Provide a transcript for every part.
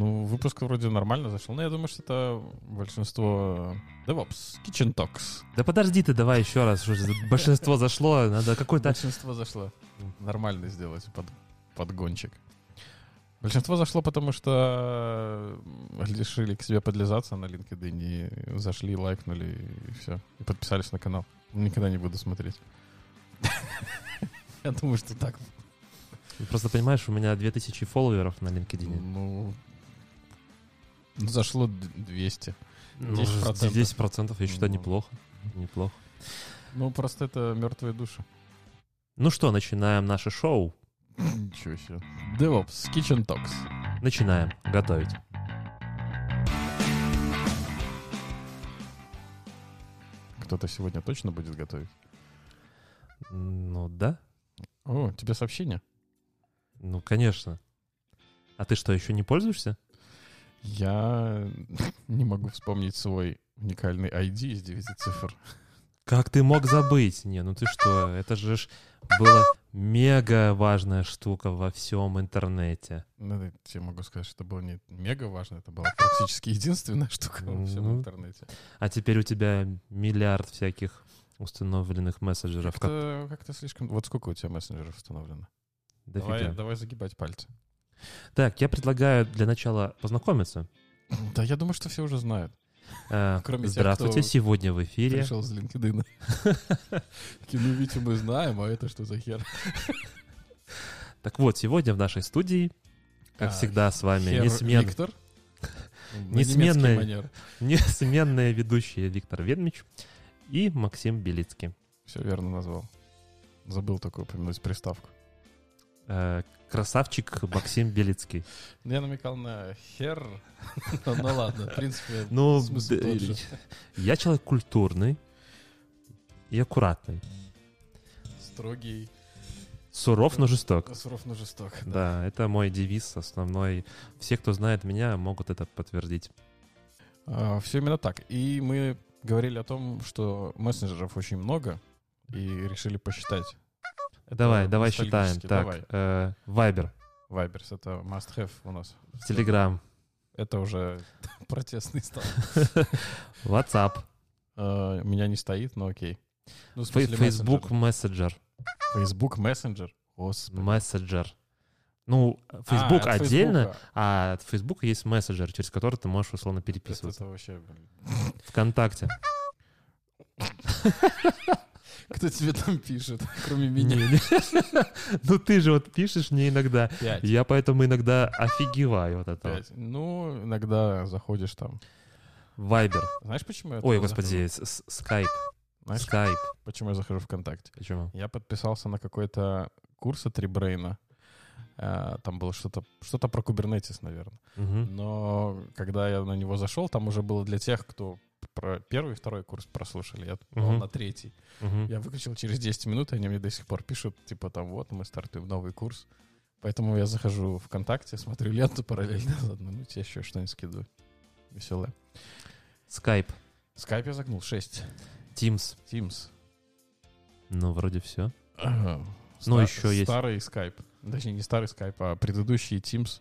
Ну, выпуск вроде нормально зашел. Но я думаю, что это большинство DevOps, Kitchen Talks. Да подожди ты, давай еще раз. Что большинство зашло, надо какой-то... Большинство зашло. Нормально сделать под, подгончик. Большинство зашло, потому что решили к себе подлизаться на LinkedIn и зашли, лайкнули, и все. И подписались на канал. Никогда не буду смотреть. Я думаю, что так. Просто понимаешь, у меня 2000 фолловеров на LinkedIn. Ну, зашло 200. Ну, 10%. 10% я считаю Ну. неплохо. Неплохо. Ну, просто это мертвые души. Ну что, начинаем наше шоу. Ничего себе. DevOps, Kitchen Talks. Начинаем готовить. Кто-то сегодня точно будет готовить? Ну да, О, тебе сообщение? ну конечно. А ты что, еще не пользуешься? Я не могу вспомнить свой уникальный ID из 9 цифр. Как ты мог забыть? Не, ну ты что, это же ж была мега важная штука во всем интернете. Ну, я тебе могу сказать, что это было не мега важно, это была практически единственная штука во всем Ну, интернете. А теперь у тебя миллиард всяких установленных мессенджеров. Как... Как-то, как-то слишком... Вот сколько у тебя мессенджеров установлено? дофига. Давай, давай загибать пальцы. Так, я предлагаю для начала познакомиться. Да, я думаю, что все уже знают. Э, Кроме тех, Здравствуйте, кто сегодня в эфире. Пришел с LinkedIn. Такие, Ну, Витя, мы знаем, а это что за хер? Так вот, сегодня в нашей студии, как А, всегда, с вами несмен- Виктор. Манер. несменные ведущие Виктор Ведмич и Максим Белицкий. Все верно назвал. Забыл только упомянуть приставку. Э, Красавчик Максим Белицкий. Я намекал на хер. Ну ну ладно, в принципе, Ну, я человек культурный и аккуратный. Строгий, Суров, но жесток. суров, но жесток. да. Да, это мой девиз основной. Все, кто знает меня, могут это подтвердить. все именно так. И мы говорили о том, что мессенджеров очень много, и решили посчитать. Давай, давай считаем. Так, э, Вайбер, Вайберс — это must-have у нас. Телеграм, Это уже протестный стал. WhatsApp, Э, Меня не стоит, но окей. Ну, смысле, Facebook Messenger. Facebook Messenger. Господи. Messenger. Ну, Facebook А, от отдельно, Фейсбука. а от Facebook есть мессенджер, через который ты можешь условно Это, переписываться. это вообще, блин. ВКонтакте. Кто тебе там пишет, кроме меня? Ну ты же вот пишешь мне иногда. Пять. Я поэтому иногда офигеваю от этого. Пять. Ну, иногда заходишь там. Вайбер. Знаешь, почему я Ой, господи, скайп. Знаешь, Скайп. почему я захожу ВКонтакте? Почему? Я подписался на какой-то курс от Ребрейна. Э, Там было что-то что про Kubernetes, наверное. Мгм. Но когда я на него зашел, там уже было для тех, кто про первый и второй курс прослушали. Я Мгм. на третий. Мгм. Я выключил через 10 минут, и они мне до сих пор пишут, типа там, вот, мы стартуем новый курс. Поэтому я захожу в ВКонтакте, смотрю ленту параллельно, заодно, ну, тебе еще что-нибудь скидываю. Веселое. Скайп. Скайп я загнул 6. Teams. Teams. Ну, вроде все. Ага. Ну, Ста- еще есть- Старый скайп. Точнее, не старый скайп, а предыдущий Teams.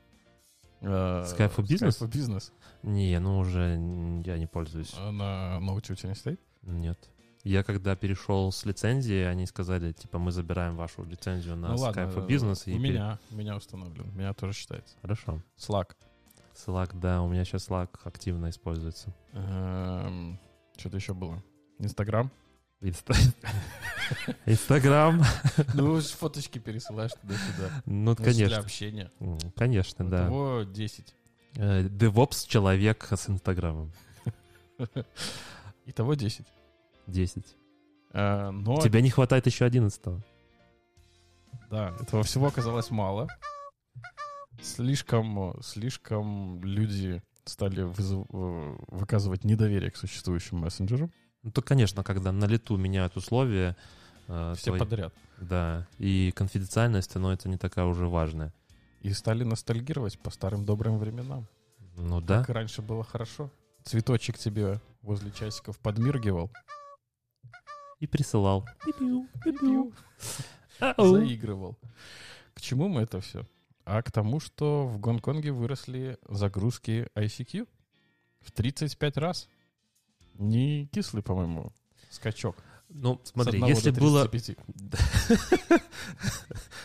Э, Skype for Business? Skype for Business. Не, ну уже я не пользуюсь. А на ноуте у тебя не стоит? Нет. Я когда перешел с лицензии, они сказали, типа, мы забираем вашу лицензию на Skype for Business. у и пере- меня, у меня установлен. Меня тоже считается. Хорошо. Slack. Slack, да, у меня сейчас Slack активно используется. Эм, Что-то еще было. Инстаграм. Инста- Инстаграм. Ну, фоточки пересылаешь туда-сюда. Ну, Ну, Для конечно. общения. Конечно, да. Того 10. Э, DevOps человек с Инстаграмом. Итого 10. 10. Э, Но, Тебе не хватает еще 11 да, этого всего оказалось мало. Слишком, слишком люди стали э, выказывать недоверие к существующим мессенджерам. Ну, то, конечно, когда на лету меняют условия, э, Все твои- подряд. да, и конфиденциальность становится не такая уже важная. И стали ностальгировать по старым добрым временам. Ну да. Как раньше было хорошо. Цветочек тебе возле часиков подмиргивал. И присылал. Заигрывал. К чему мы это все? а к тому, что в Гонконге выросли загрузки ICQ в 35 раз. Не кислый, по-моему, скачок. Ну, смотри, если было... 35.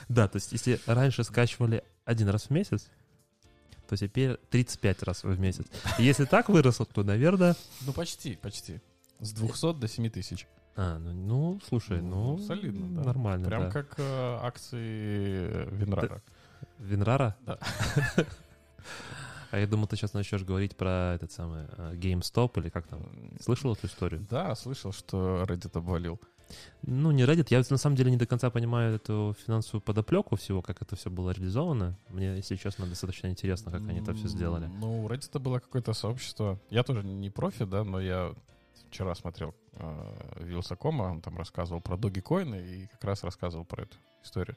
Да, то есть если раньше скачивали один раз в месяц, то теперь 35 раз в месяц. Если так выросло, то, наверное... Ну, почти, почти. С 200 до 7 тысяч. А, ну, ну, слушай, ну... Ну, солидно, да. Нормально, Прям да. как э, акции Винрара. Винрара? Да. А я думал, ты сейчас начнешь говорить про этот самый э, GameStop или как там. Слышал эту историю? Да, слышал, что Reddit обвалил. Ну, не Reddit. Я на самом деле не до конца понимаю эту финансовую подоплеку всего, как это все было реализовано. Мне, если честно, достаточно интересно, как они это все сделали. Ну, у Reddit было какое-то сообщество. Я тоже не профи, да, но я вчера смотрел э, Вилсакома, он там рассказывал про Dogecoin и как раз рассказывал про эту историю.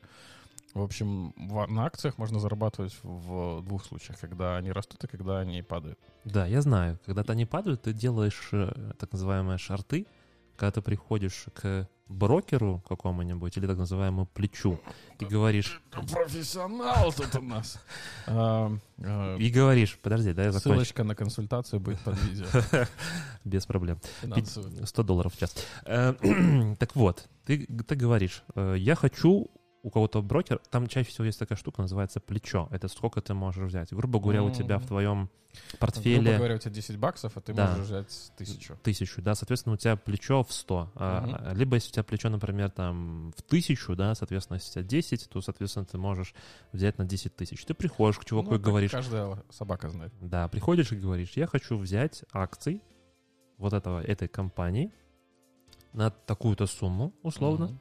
В общем, в- на акциях можно зарабатывать в двух случаях, когда они растут и когда они падают. Да, я знаю. Когда они падают, ты делаешь э, так называемые шарты, когда ты приходишь к брокеру какому-нибудь или так называемому плечу и говоришь, Профессионал тут у нас. А, э, и говоришь, подожди, да, я закончу. Ссылочка на консультацию будет под видео. Без проблем. Финансовую. 100 долларов в час. Э, Так вот, ты, ты говоришь, я хочу у кого-то брокер, там чаще всего есть такая штука, называется плечо. Это сколько ты можешь взять. Грубо говоря, у тебя в твоем Грубо портфеле говоря, у тебя 10 баксов, а ты Да. можешь взять тысячу. тысячу, да, соответственно, у тебя плечо в 100. А, Либо если у тебя плечо, например, там в тысячу, да, соответственно, если у тебя 10, то, соответственно, ты можешь взять на 10 тысяч. Ты приходишь к чуваку Ну, и говоришь, Каждая собака знает. да, приходишь и говоришь, я хочу взять акций вот этого, этой компании на такую-то сумму, условно, Мгм.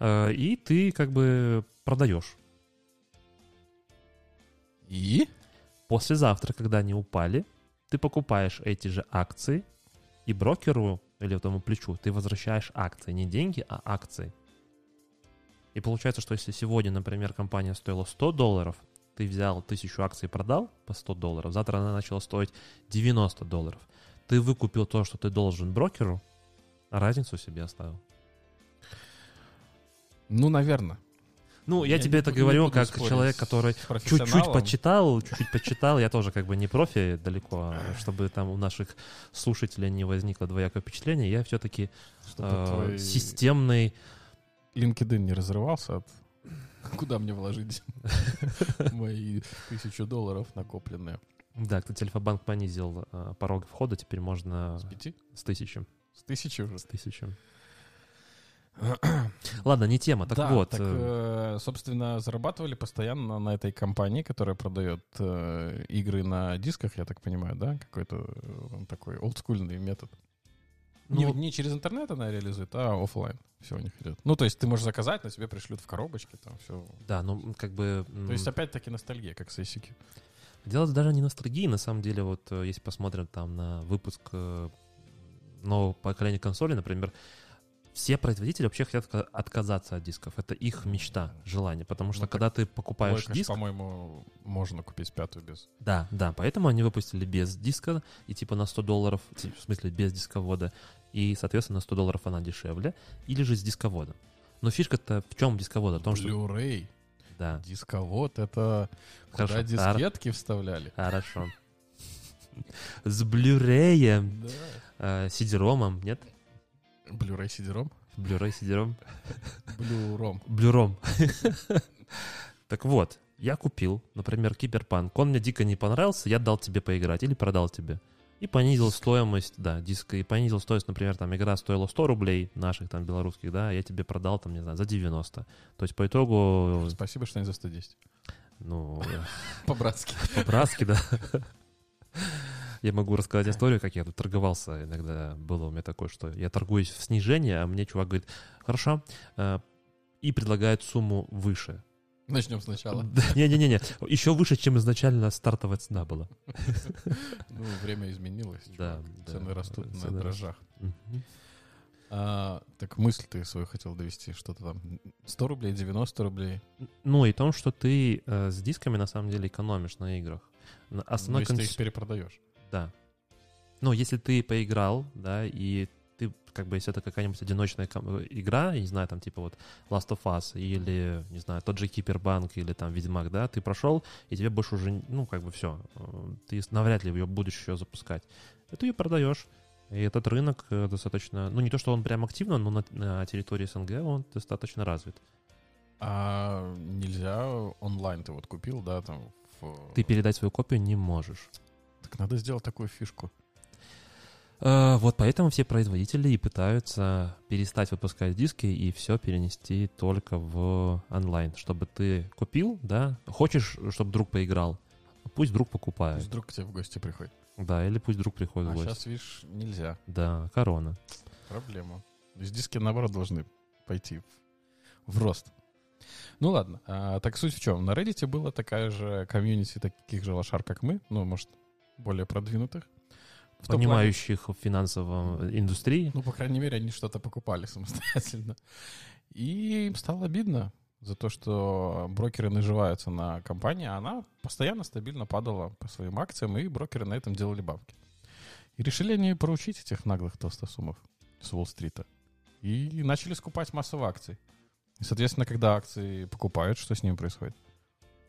Э, и ты как бы продаешь. И? Послезавтра, когда они упали, ты покупаешь эти же акции, и брокеру или этому плечу ты возвращаешь акции. Не деньги, а акции. И получается, что если сегодня, например, компания стоила 100 долларов, ты взял тысячу акций и продал по 100 долларов, завтра она начала стоить 90 долларов. Ты выкупил то, что ты должен брокеру, а разницу себе оставил. Ну, наверное. Ну, я, Я тебе это говорю как человек, который чуть-чуть почитал, чуть-чуть почитал. Я тоже как бы не профи далеко, а чтобы там у наших слушателей не возникло двоякое впечатление. Я все-таки Чтобы твой системный... LinkedIn не разрывался от... Куда мне вложить мои тысячу долларов накопленные? Да, кстати, Альфа-банк понизил э, порог входа, теперь можно С пяти? с тысячи. С тысячи уже? С тысячи. Ладно, не тема. Так да, вот, так, э, э, собственно, зарабатывали постоянно на этой компании, которая продает э, игры на дисках, я так понимаю, да? Какой-то э, такой олдскульный метод. Не, ну, не через интернет она реализует, а оффлайн. Все у них идет. Ну, то есть ты можешь заказать, но тебе пришлют в коробочке, там все. да, ну как бы... То есть опять-таки ностальгия, как с ICQ. Дело даже не ностальгии, на самом деле, вот э, если посмотрим там на выпуск э, нового поколения консолей, например, все производители вообще хотят отка- отказаться от дисков. Это их мечта, желание. Потому что Ну, когда ты покупаешь ж, диск... по-моему, можно купить пятую без. Да, да, поэтому они выпустили без диска и типа на 100 долларов, в смысле без дисковода, и, соответственно, на 100 долларов она дешевле, или же с дисководом. Но фишка-то в чем дисковод? О том, что... Blu-ray, Да, дисковод, это куда Хорошо. дискетки вставляли. хорошо. С блюреем, Да. э, CD-ромом, нет? Blu-ray CD-ROM? Blu-ray CD-ROM. Blu-ROM. Блюром. Так вот, я купил, например, Киберпанк. Он мне дико не понравился, я дал тебе поиграть или продал тебе. И понизил стоимость, да, диска, и понизил стоимость, например, там игра стоила 100 рублей наших там белорусских, да, а я тебе продал там, не знаю, за 90. То есть по итогу, Спасибо, что не за 110. ну, По-братски. по-братски, да. Я могу рассказать историю, как я тут торговался. Иногда было у меня такое, что я торгуюсь в снижении, а мне чувак говорит, хорошо, э, и предлагает сумму выше. Начнем сначала. Не-не-не, еще выше, чем изначально стартовая цена была. Ну, время изменилось. Да, Цены растут на дрожжах. А, так мысль ты свою хотел довести, что-то там 100 рублей, 90 рублей. Ну и том, что ты э, с дисками на самом деле экономишь на играх. На Ну, Основной если ты конс- их перепродаешь. Да. Ну, если ты поиграл, да, и ты, как бы, если это какая-нибудь одиночная ком- игра, я не знаю, там, типа вот Last of Us или, не знаю, тот же Кибербанк или там Ведьмак, да, ты прошел, и тебе больше уже, ну, как бы все, ты навряд ли ее будешь еще запускать. И ты ее продаешь. И этот рынок э, достаточно, ну, не то, что он прям активно, но на, на территории СНГ он достаточно развит. А нельзя онлайн ты вот купил, да, там в... Ты передать свою копию не можешь. Так надо сделать такую фишку. Э, Вот поэтому все производители и пытаются перестать выпускать диски и все перенести только в онлайн, чтобы ты купил, да, хочешь, чтобы друг поиграл, пусть друг покупает, Пусть вдруг к тебе в гости приходит. да, или пусть друг приходит А в гости. сейчас, видишь, нельзя. Да, корона. Проблема. То есть диски, наоборот, должны пойти в, в рост. Ну ладно. А, так суть в чем? На Reddit была такая же комьюнити таких же лошар, как мы, ну, может, более продвинутых. В плане- Понимающих в финансовой индустрии. ну, по крайней мере, они что-то покупали самостоятельно. И им стало обидно за то, что брокеры наживаются на компании, а она постоянно стабильно падала по своим акциям, и брокеры на этом делали бабки. И решили они проучить этих наглых толстосумов с Уолл-стрита. И начали скупать массово акций. И, соответственно, когда акции покупают, что с ними происходит?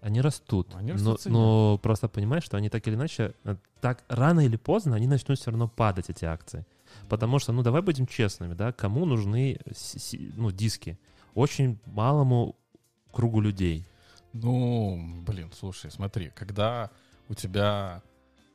Они растут. Они растут но, цене. но просто понимаешь, что они так или иначе, э, так рано или поздно они начнут все равно падать, эти акции. Потому что, ну, давай будем честными, да, кому нужны ну, диски? Очень малому кругу людей. Ну, блин, слушай, смотри, когда у тебя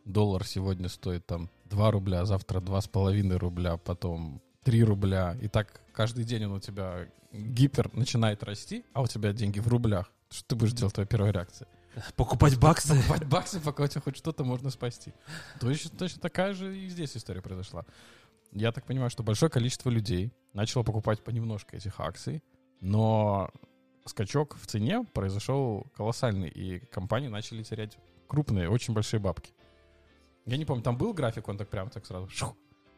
доллар сегодня стоит там 2 рубля, а завтра 2,5 рубля, потом 3 рубля, и так каждый день он у тебя гипер начинает расти, а у тебя деньги в рублях, что ты будешь делать, твоя первая реакция? Покупать баксы? Покупать баксы, пока у тебя хоть что-то можно спасти. Точно, точно такая же и здесь история произошла. Я так понимаю, что большое количество людей начало покупать понемножку этих акций, но скачок в цене произошел колоссальный, и компании начали терять крупные, очень большие бабки. Я не помню, там был график, он так прям так сразу шух,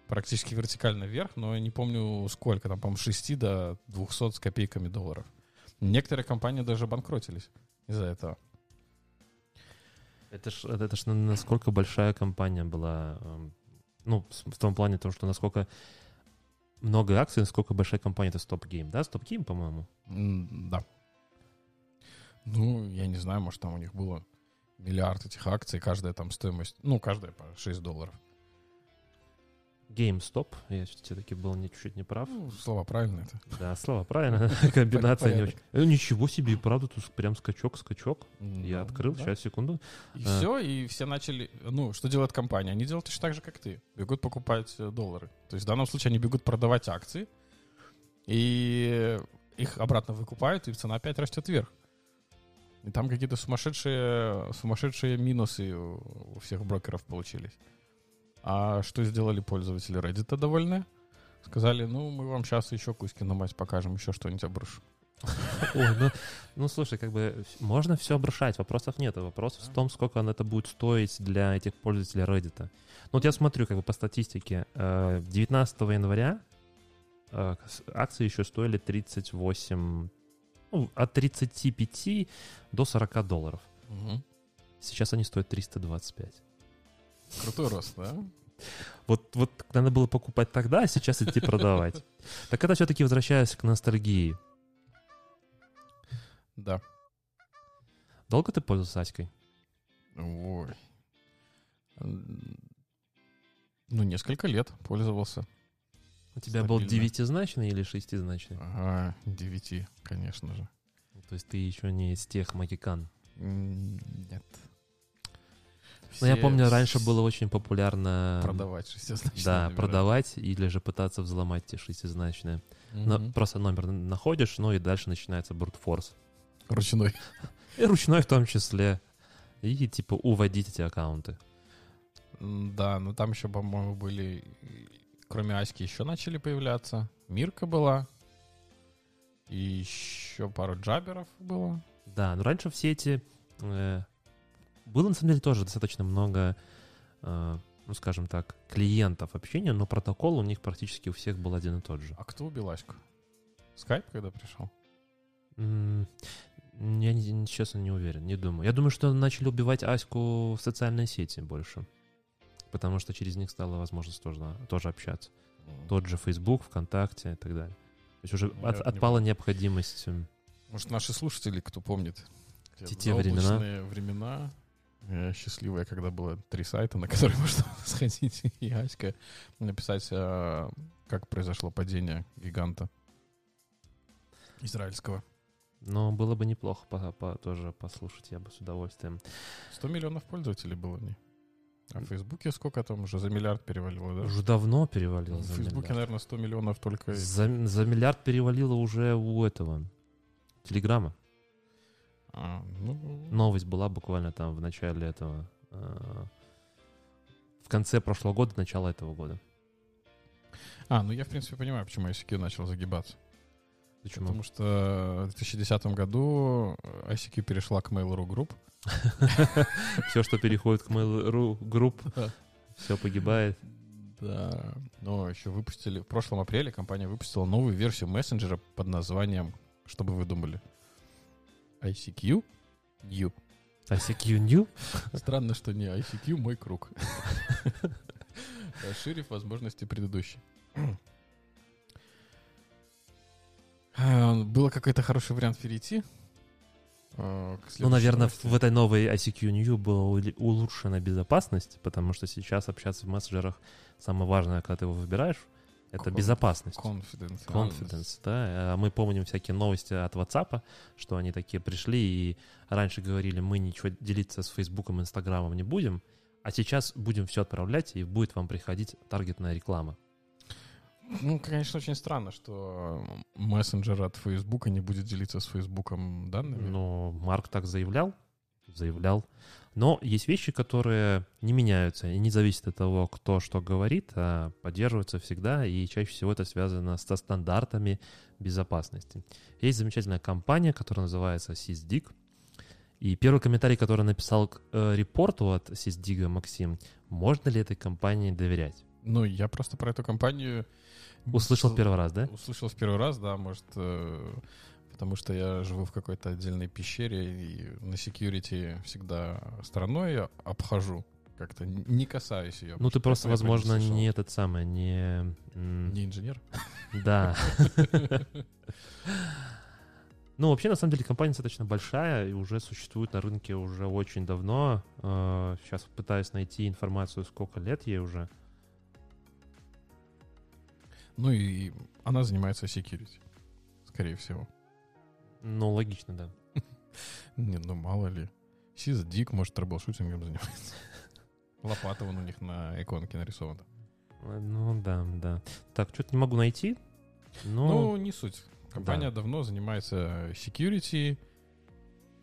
практически вертикально вверх, но я не помню сколько, там, по-моему, 6 до 200 с копейками долларов. Некоторые компании даже банкротились из-за этого. Это ж, это, это ж на- насколько большая компания была. эм, Ну, в том плане, том, что насколько много акций, насколько большая компания это Stop Game, да? Stop Game, по-моему. Да. Ну, я не знаю, может, там у них было миллиард этих акций, каждая там стоимость, ну, каждая по 6 долларов. GameStop, я все-таки был не, чуть-чуть не прав. Ну, слова правильные это. Да, слова правильно, комбинация не очень. Э, Ничего себе, и правда, тут прям скачок, скачок. Я Ну, открыл, да. сейчас, секунду. И А. все, и все начали... Ну, что делает компания? Они делают точно так же, как ты. Бегут покупать э, доллары. То есть в данном случае они бегут продавать акции, и их обратно выкупают, и цена опять растет вверх. И там какие-то сумасшедшие, сумасшедшие минусы у всех брокеров получились. А что сделали пользователи Reddit довольны? Сказали, ну, мы вам сейчас еще куски на мать покажем, еще что-нибудь обрушу. Ой, ну, ну, слушай, как бы можно все обрушать, вопросов нет. Вопрос в том, сколько это будет стоить для этих пользователей Reddit. Ну, вот я смотрю как бы по статистике. э, 19 января э, акции еще стоили 38, ну, от 35 до 40 долларов. Сейчас они стоят 325. Крутой рост, да? Вот, вот надо было покупать тогда, а сейчас идти продавать. Так это все-таки возвращаясь к ностальгии. Да. Долго ты пользовался Аськой? Ой. Ну, несколько лет пользовался. У тебя был Стабильно. девятизначный или шестизначный? Ага, девяти, конечно же. То есть ты еще не из тех магикан. М, Нет. Но Ну, я Все помню, ранше с- было очень популярно Продавать шестизначные да, номера. продавать или же пытаться взломать те шестизначные. Но Мгм. просто номер находишь, ну и дальше начинается брутфорс. Ручной. И ручной в том числе. И типа уводить эти аккаунты. Да, но там еще, по-моему, были... Кроме Аськи еще начали появляться. Мирка была. И еще пару джаберов было. Да, но раньше все эти... э, было, на самом деле, тоже достаточно много, э, ну, скажем так, клиентов общения, но протокол у них практически у всех был один и тот же. А кто убил Аську? Скайп, когда пришел? М, Я, не- не- честно, не уверен, не думаю. Я думаю, что начали убивать Аську в социальной сети больше. Потому что через них стала возможность тоже, тоже общаться. тот же Facebook, ВКонтакте и так далее. То есть уже Я от- не отпала необходимость. м, Может, наши слушатели, кто помнит, Те- те времена. времена, э, счастливые, когда было три сайта, на которые можно сходить, и Аська написать, а, как произошло падение гиганта израильского. Но было бы неплохо по- по- тоже послушать, я бы с удовольствием. 100 миллионов пользователей было не. А в Фейсбуке сколько там уже за миллиард перевалило, да? Уже давно перевалило В за Фейсбуке, миллиард. наверное, 100 миллионов только... За, за миллиард перевалило уже у этого Телеграма. А, ну, Новость была буквально там в начале этого... э, в конце прошлого года, начало этого года. а, ну я, в принципе, понимаю, почему ICQ начал загибаться. Почему? Потому что в 2010 году ICQ перешла к Mail.ru Group. Все, что переходит к Mail.ru Да. все погибает. Да. Но еще выпустили... В прошлом апреле компания выпустила новую версию мессенджера под названием... Что бы вы думали? ICQ New. ICQ New? Странно, что не ICQ мой круг. Расширив возможности предыдущей. А, Было какой-то хороший вариант перейти. к Ну, наверное, новости. в этой новой ICQ New была улучшена безопасность, потому что сейчас общаться в мессенджерах самое важное, когда ты его выбираешь, это безопасность. Confidence. Confidence, да. А Мы помним всякие новости от WhatsApp, что они такие пришли и раньше говорили, мы ничего делиться с Фейсбуком, Инстаграмом не будем, а сейчас будем все отправлять, и будет вам приходить таргетная реклама. Ну, конечно, очень странно, что мессенджер от Фейсбука не будет делиться с Фейсбуком данными. Но Марк так заявлял, заявлял. Но есть вещи, которые не меняются и не зависят от того, кто что говорит, а поддерживаются всегда, и чаще всего это связано со стандартами безопасности. Есть замечательная компания, которая называется SysDig, и первый комментарий, который написал к э, репорту от SysDig Максим, можно ли этой компании доверять? Ну, я просто про эту компанию... Услышал с- первый раз, да? Услышал в первый раз, да, может, э, потому что я живу в какой-то отдельной пещере и на security всегда стороной обхожу, как-то не касаюсь ее. Ну, ты просто, возможно, слышал. не этот самый, не... Не инженер? Да. Ну, вообще, на самом деле, компания достаточно большая и уже существует на рынке уже очень давно. Сейчас пытаюсь найти информацию, сколько лет ей уже. Ну и она занимается security, скорее всего. Ну, логично, да. Не, ну мало ли. Sysdig, может, troubleshooting ом занимается. Лопата вон у них на иконке нарисована. Ну, да, да. Так, что-то не могу найти. Ну, Ну, не суть. Компания давно занимается security.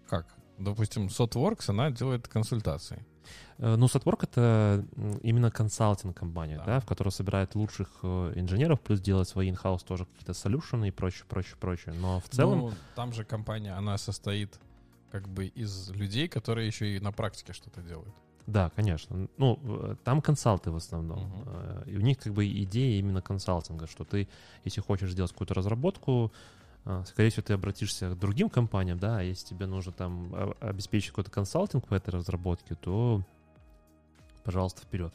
Как? Допустим, SotWorks, она делает консультации. Э, ну, Satwork — это именно консалтинг-компания, Да. да. в которой собирает лучших э, инженеров, плюс делает свои in-house тоже какие-то солюшены и прочее, прочее, прочее. Но в целом... Ну, там же компания, она состоит как бы из людей, которые еще и на практике что-то делают. Да, конечно. Ну, э, там консалты в основном. Э, И у них как бы идея именно консалтинга, что ты, если хочешь сделать какую-то разработку, скорее всего, ты обратишься к другим компаниям, да, а если тебе нужно там обеспечить какой-то консалтинг по этой разработке, то, пожалуйста, вперед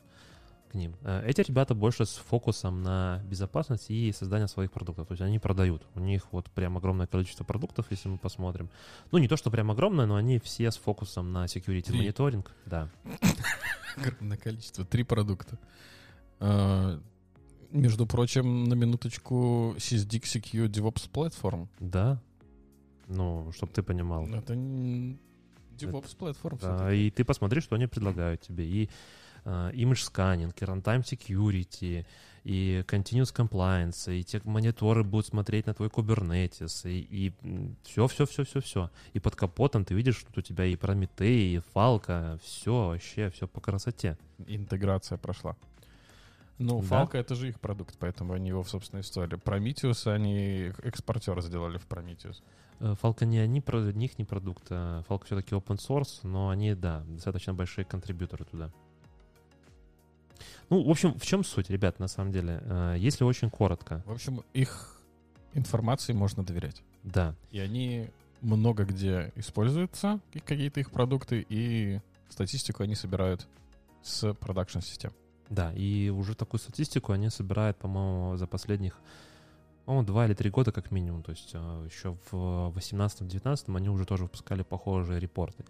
к ним. Э, Эти ребята больше с фокусом на безопасность и создание своих продуктов. То есть они продают. У них вот прям огромное количество продуктов, если мы посмотрим. Ну, не то, что прям огромное, но они все с фокусом на security мониторинг. Да. Огромное количество. Три продукта. Между прочим, на минуточку SysDig Secure DevOps Platform. Да. Ну, чтобы ты понимал. Это DevOps Platform. Да, и ты посмотри, что они предлагают тебе. И э, image scanning, и runtime security, и continuous compliance, и те мониторы будут смотреть на твой Kubernetes, и, все, все, все, все, все. И под капотом ты видишь, что у тебя и Прометей, и Фалка, все вообще, все по красоте. Интеграция прошла. Ну, Да. Falco это же их продукт, поэтому они его в собственной истории. Prometheus они экспортер сделали в. Э, Falcon не они, про них не продукт. а Falcon все-таки open source, но они, да, достаточно большие контрибьюторы туда. Ну, в общем, в чем суть, ребят, на самом деле? Э, Если очень коротко, В общем, их информации можно доверять. да, И они много где используются, и какие-то их продукты, и статистику они собирают с продакшн систем. Да, и уже такую статистику они собирают, по-моему, за последних, по-моему, два или три года как минимум. То есть э, еще в 18-19 они уже тоже выпускали похожие репорты.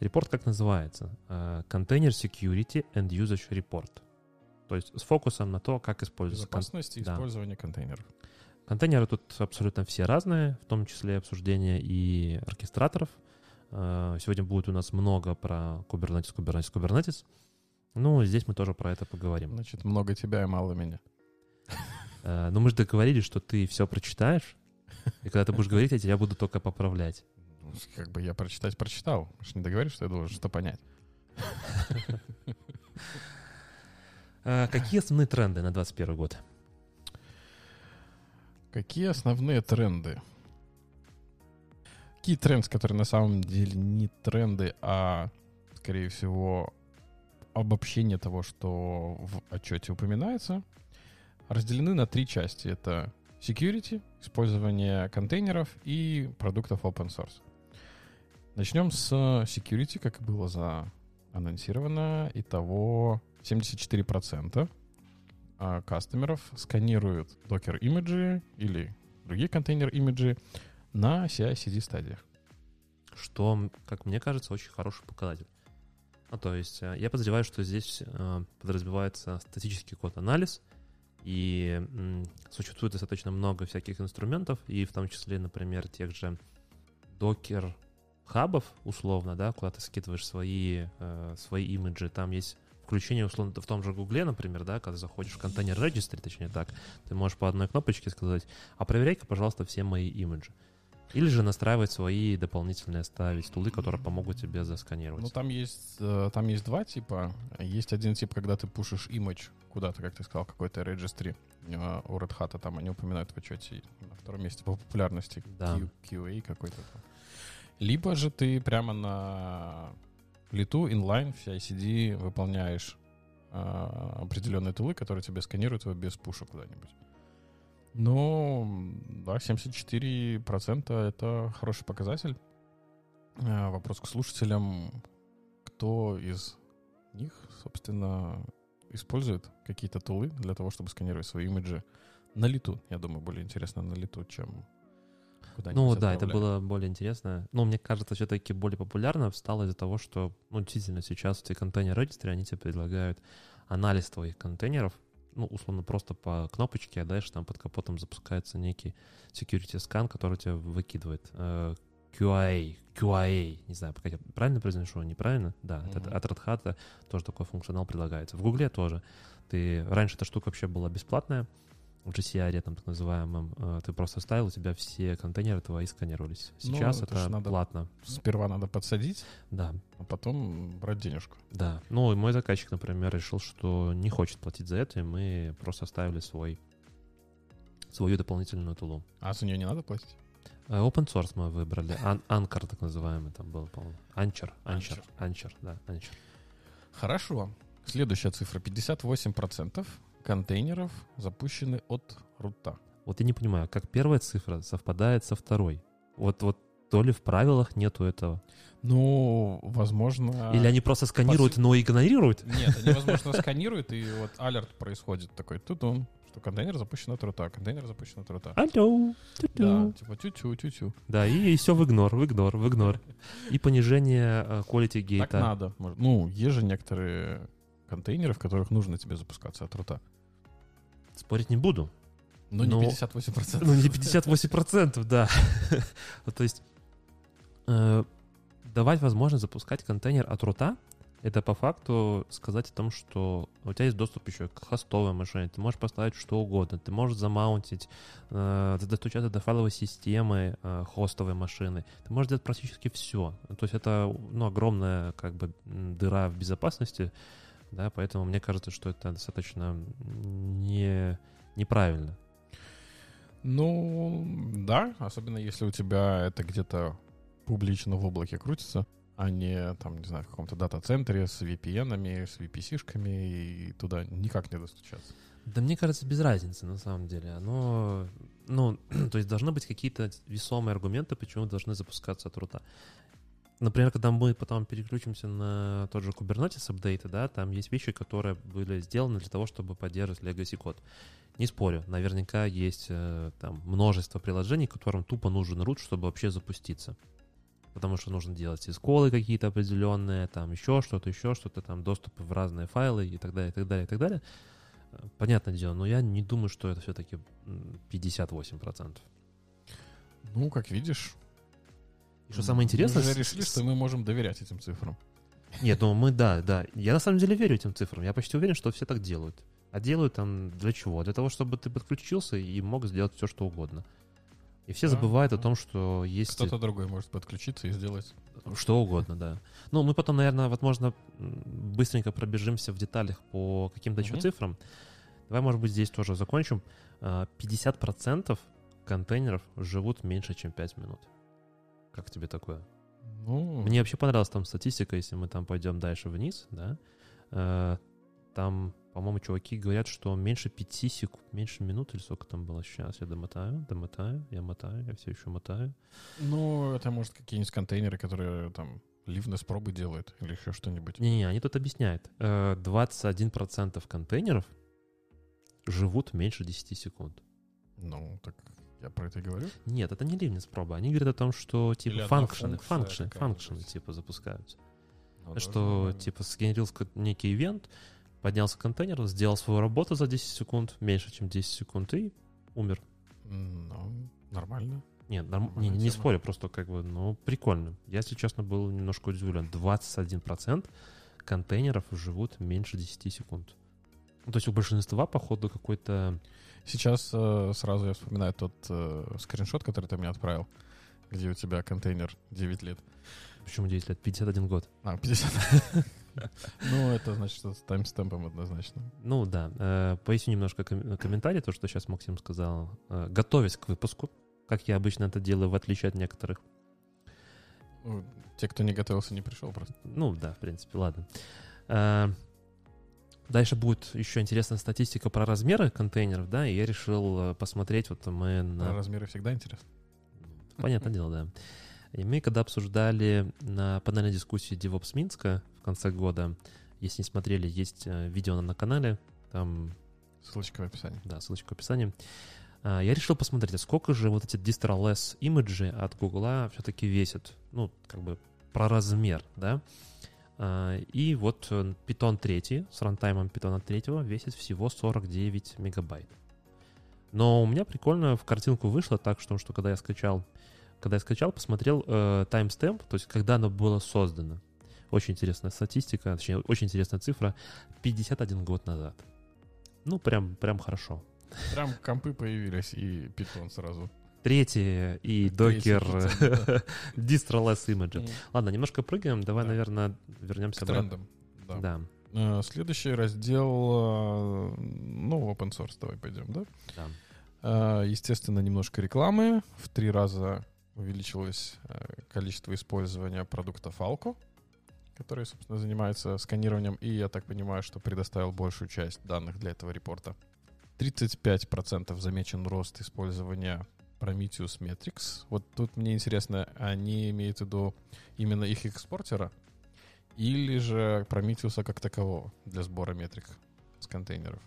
Репорт как называется? Э, Container Security and Usage Report. То есть с фокусом на то, как использовать кон- Безопасность и да. использование контейнеров. Контейнеры тут абсолютно все разные, в том числе обсуждения и оркестраторов. Э, Сегодня будет у нас много про Kubernetes, Kubernetes, Kubernetes. Ну, здесь мы тоже про это поговорим. Значит, много тебя и мало меня. Э, Но мы же договорились, что ты все прочитаешь, и когда ты будешь говорить, я тебя буду только поправлять. Ну, Как бы я прочитать прочитал. Мы же не договорились, что я должен что понять. Э, Какие основные тренды на 2021 год? Какие основные тренды? Какие тренды, которые на самом деле не тренды, а, скорее всего, обобщение того, что в отчете упоминается, разделены на три части. Это security, использование контейнеров и продуктов open source. Начнем с security, как и было заанонсировано. Итого 74% а, кастомеров сканируют Docker имиджи или другие контейнер имиджи на CI-CD стадиях. Что, как мне кажется, очень хороший показатель. Ну, то есть э, я подозреваю, что здесь э, подразумевается статический код-анализ, и существует достаточно много всяких инструментов, и в том числе, например, тех же докер хабов, условно, да, куда ты скидываешь свои, э, свои имиджи, там есть включение, условно, в том же Гугле, например, да, когда заходишь в контейнер registry, точнее так, ты можешь по одной кнопочке сказать, а проверяй-ка, пожалуйста, все мои имиджи. Или же настраивать свои дополнительные, ставить тулы, которые помогут тебе засканировать. Ну, там есть, э, там есть два типа. Есть один тип, когда ты пушишь имидж куда-то, как ты сказал, какой-то registry э, у Red Hat, там они упоминают в отчете на втором месте по популярности Да. Q- QA какой-то. там. Либо же ты прямо на лету, инлайн, в CI-CD выполняешь э, определенные тулы, которые тебе сканируют его без пуша куда-нибудь. Ну, да, 74% это хороший показатель. Э, Вопрос к слушателям. Кто из них, собственно, использует какие-то тулы для того, чтобы сканировать свои имиджи на лету? Я думаю, более интересно на лету, чем куда-нибудь Ну да, это было более интересно. Но мне кажется, все-таки более популярно стало из-за того, что, ну, действительно, сейчас эти контейнер регистры, они тебе предлагают анализ твоих контейнеров, ну, условно, просто по кнопочке, а дальше там под капотом запускается некий security скан, который тебя выкидывает. Э, QA, QA, не знаю, пока я правильно произношу, неправильно? Да, от, Мгм. от Red Hat тоже такой функционал предлагается. В Гугле тоже. Ты, раньше эта штука вообще была бесплатная, в GCR, там так называемом, э, ты просто ставил, у тебя все контейнеры твои сканировались. Ну, Сейчас это это, ж надо- платно. Сперва надо подсадить, Да, а потом брать денежку. да. Ну, и мой заказчик, например, решил, что не хочет платить за это, и мы просто оставили свой свою дополнительную тулу. А за нее не надо платить? Э, Open source мы выбрали. Ан- Anchor, так называемый, там был, по-моему. Anchor, Anchor. Anchor, да, Anchor. Хорошо. Следующая цифра. 58% контейнеров запущены от рута. Вот я не понимаю, как первая цифра совпадает со второй. Вот, вот то ли в правилах нету этого. Ну, возможно... Или они просто сканируют, посу- но игнорируют. Нет, они, возможно, сканируют, и вот алерт происходит такой, тудум, что контейнер запущен от рута, контейнер запущен от рута. Алло, Да, тю-тю. типа тю-тю, тю-тю. Да, и, все в игнор, в игнор, в игнор. И понижение э, quality Так гейта. надо. Может, Ну, есть же некоторые контейнеры, в которых нужно тебе запускаться от рута. Спорить не буду. Но не Ну, 58%. Ну, не 58%, да. То есть э, давать возможность запускать контейнер от рута, это по факту сказать о том, что у тебя есть доступ еще к хостовой машине, ты можешь поставить что угодно, ты можешь замаунтить, э, достучаться до файловой системы э, хостовой машины, ты можешь делать практически все. То есть это ну, огромная как бы дыра в безопасности, да, поэтому мне кажется, что это достаточно не, неправильно. Ну, да, особенно если у тебя это где-то публично в облаке крутится, а не там, не знаю, в каком-то дата-центре с VPN-ами, с VPC-шками, и туда никак не достучаться. Да мне кажется, без разницы на самом деле. Оно, ну, то есть должны быть какие-то весомые аргументы, почему должны запускаться от рута. Например, когда мы потом переключимся на тот же Kubernetes апдейты, да, там есть вещи, которые были сделаны для того, чтобы поддерживать legacy код. Не спорю, наверняка есть э, там множество приложений, которым тупо нужен root, чтобы вообще запуститься. Потому что нужно делать исколы какие-то определенные, там еще что-то, еще что-то, там доступы в разные файлы и так далее, и так далее, и так далее. Э, Понятное дело, но я не думаю, что это все-таки 58%. Ну, как видишь. И что самое интересное... Мы уже решили, с- что мы можем доверять этим цифрам. Нет, ну мы, да, да. Я на самом деле верю этим цифрам. Я почти уверен, что все так делают. А делают там для чего? Для того, чтобы ты подключился и мог сделать все, что угодно. И все Да, забывают о да. том, что есть Кто-то другой может подключиться и сделать. что угодно, да. Ну, мы потом, наверное, возможно, быстренько пробежимся в деталях по каким-то еще Мгм. цифрам. Давай, может быть, здесь тоже закончим. А, 50% контейнеров живут меньше, чем 5 минут. Как тебе такое? Ну, Мне вообще понравилась там статистика, если мы там пойдем дальше вниз, да. Э, Там, по-моему, чуваки говорят, что меньше 5 секунд, меньше минут или сколько там было. Сейчас я домотаю, домотаю, я мотаю, я все еще мотаю. ну, это может какие-нибудь контейнеры, которые там ливнес пробы делают или еще что-нибудь. Не-не, они тут объясняют. Э, 21% контейнеров живут меньше 10 секунд. Ну, так я про это и говорю. Нет, это не ливнес проба. Они говорят о том, что типа какая-то функшены есть. типа запускаются. Ну, что даже типа сгенерился некий ивент, поднялся контейнер, сделал свою работу за 10 секунд, меньше, чем 10 секунд, и умер. Ну, нормально. Нет, норм- не, не, спорю, просто как бы, ну, прикольно. Я, если честно, был немножко удивлен. 21% контейнеров живут меньше 10 секунд. Ну, то есть у большинства, походу, какой-то... Сейчас э, сразу я вспоминаю тот э, скриншот, который ты мне отправил, где у тебя контейнер 9 лет. Почему 10 лет? 51 год. А, 50. Ну, это значит, что с таймстемпом однозначно. Ну, да. Э, поясню немножко ком- комментарий, то, что сейчас Максим сказал. Э, готовясь к выпуску, как я обычно это делаю, в отличие от некоторых, Те, кто не готовился, не пришел просто. Ну да, в принципе, ладно. Дальше будет еще интересная статистика про размеры контейнеров, да, и я решил э, посмотреть, вот мы на... Про размеры всегда интересно. Понятное дело, да. И мы когда обсуждали на панельной дискуссии DevOps Минска в конце года, если не смотрели, есть э, видео на канале, там, Ссылочка в описании. да, ссылочка в описании. А, Я решил посмотреть, а сколько же вот эти distroless имиджи от Гугла все-таки весят. Ну, как бы про размер, да. А, И вот э, Python 3 с рантаймом Python 3 весит всего 49 мегабайт. Но у меня прикольно в картинку вышло так, что, что когда я скачал, когда я скачал, посмотрел э, таймстемп, то есть когда оно было создано. Очень интересная статистика, точнее, очень интересная цифра. 51 год назад. Ну, прям, прям хорошо. Прям компы появились и питон сразу. Третий и докер distroless image. Ладно, немножко прыгаем. Давай, Да. наверное, К вернемся обратно. трендам. Да. Э, Следующий раздел, э, ну, open source, давай пойдем, да? да. Э, Естественно, немножко рекламы. В три раза увеличилось количество использования продукта Falco, который, собственно, занимается сканированием, и, я так понимаю, что предоставил большую часть данных для этого репорта. 35% замечен рост использования Prometheus Metrics. Вот тут мне интересно, они имеют в виду именно их экспортера или же Prometheus как такового для сбора метрик с контейнеров?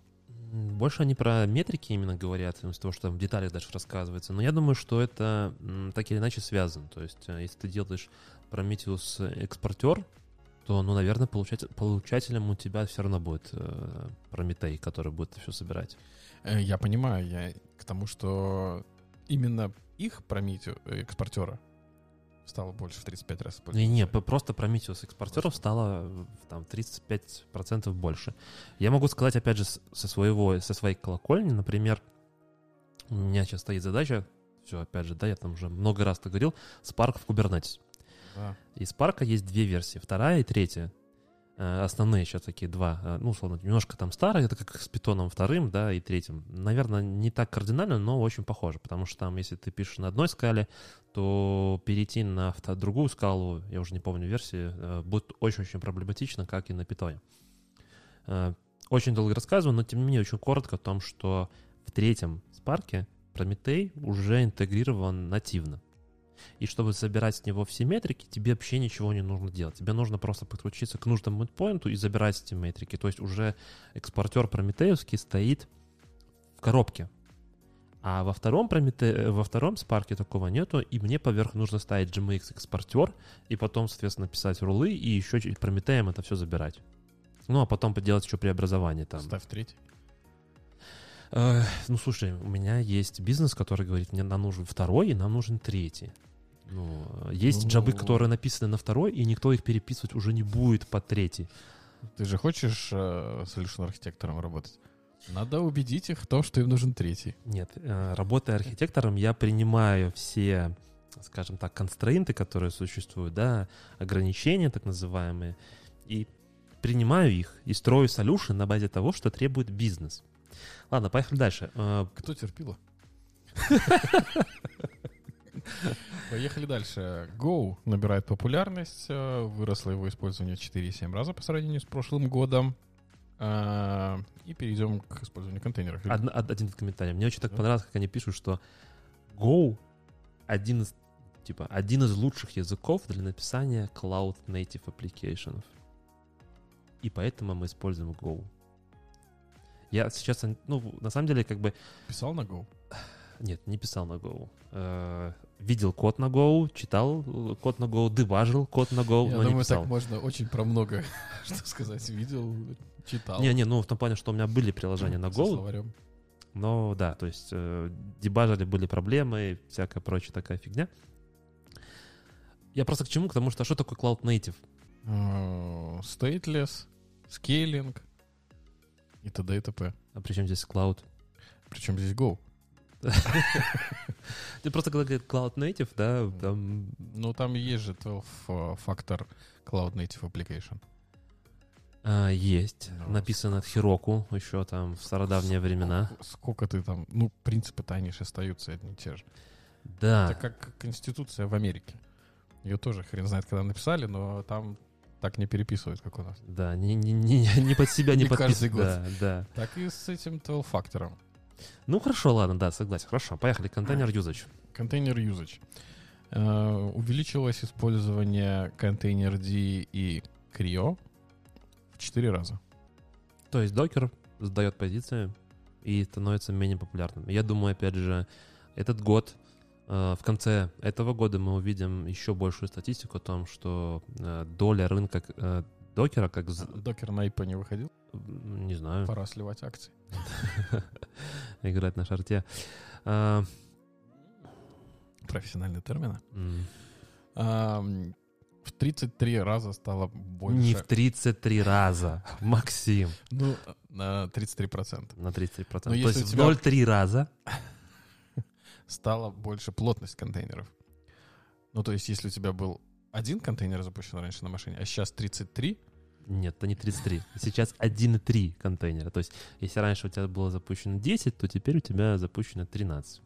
Больше они про метрики именно говорят, из того, что там в деталях дальше рассказывается. Но я думаю, что это так или иначе связано. То есть, э, если ты делаешь Prometheus экспортер, то, ну, наверное, получать, получателем у тебя все равно будет э, Прометей, который будет все собирать. Э, Я понимаю, я к тому, что именно их Prometheus э, экспортера стало больше в 35 раз. Не, не, п- просто Prometheus экспортеров стало э, там 35% больше. Я могу сказать, опять же, со своего, со своей колокольни, например, у меня сейчас стоит задача, все, опять же, да, я там уже много раз это говорил, Spark в Kubernetes. Да. Из Spark есть две версии, вторая и третья. Э, Основные сейчас такие два, э, ну, условно, немножко там старые, это как с питоном вторым, да, и третьим. Наверное, не так кардинально, но очень похоже, потому что там, если ты пишешь на одной скале, то перейти на другую скалу, я уже не помню версии, э, будет очень-очень проблематично, как и на питоне. Очень долго рассказываю, но тем не менее очень коротко о том, что в третьем спарке Прометей уже интегрирован нативно. И чтобы забирать с него все метрики, тебе вообще ничего не нужно делать. Тебе нужно просто подключиться к нужному endpoint и забирать эти метрики. То есть уже экспортер прометеевский стоит в коробке. А во втором, Промете... во втором спарке такого нету, и мне поверх нужно ставить GMX экспортер, и потом, соответственно, писать рулы, и еще Прометеем это все забирать. Ну, а потом поделать еще преобразование там. Ставь третий. Э, ну, слушай, у меня есть бизнес, который говорит, мне нам нужен второй, и нам нужен третий. Ну, есть Ну, джабы, которые написаны на второй, и никто их переписывать уже не будет под третий. Ты же хочешь э, solution архитектором работать? Надо убедить их в том, что им нужен третий. Нет, э, работая архитектором, я принимаю все, скажем так, констрейнты, которые существуют, да, ограничения так называемые, и принимаю их и строю solution на базе того, что требует бизнес. Ладно, поехали дальше. Э, Кто терпила? Поехали дальше. Go набирает популярность. э, Выросло его использование в 4,7 раза по сравнению с прошлым годом. А, И перейдем к использованию контейнеров. Одна- од- один комментарий. Мне очень так понравилось, как они пишут, что Go один из типа один из лучших языков для написания cloud native applications. И поэтому мы используем Go. Я сейчас, ну, на самом деле, как бы, Писал на Go? нет, не писал на Go. Видел код на Go, читал э, код на Go, дебажил код на Go, Я но не думаю, писал. так можно очень про много, что сказать, видел, читал. Не-не, ну, в том плане, что у меня были приложения на Со Go, словарем. Но да, то есть э, дебажили были проблемы, всякая прочая такая фигня. Я просто к чему? К тому, что а что такое Cloud Native? Э, Stateless, скейлинг и т.д. и т.п. А при чем здесь Cloud? Причем здесь Go. Ты просто когда говорит Cloud Native, да, там... Ну, там есть же 12-фактор Cloud Native Application. а, есть. Ну, Написано от Хироку еще там в стародавние времена. Сколько, сколько ты там... Ну, принципы-то они же остаются одни и те же. Да. Это как Конституция в Америке. Ее тоже хрен знает, когда написали, но там так не переписывают, как у нас. Да, не, не, не, не под себя не Не каждый подписывать. Да, да. Так и с этим 12-фактором. Ну хорошо, ладно, да, согласен. Хорошо, поехали. Контейнер usage. Контейнер usage. Э, увеличилось использование контейнер D и Creo в 4 раза. То есть докер сдает позиции и становится менее популярным. Я думаю, опять же, этот год, э, в конце этого года мы увидим еще большую статистику о том, что э, доля рынка докера, как... з- Докер на IP не выходил. Не знаю, Пора сливать акции. играть на шарте. А, Профессиональные термины. в 33 раза стало больше. Не в 33 раза, Максим, Ну, на 33%. на 33%. Но То есть в 0,3 раза. Стала больше плотность контейнеров. Ну, то есть, если у тебя был один контейнер запущен раньше на машине, а сейчас 33, Нет, это не 33. Сейчас 1,3 контейнера. То есть, если раньше у тебя было запущено 10, то теперь у тебя запущено 13.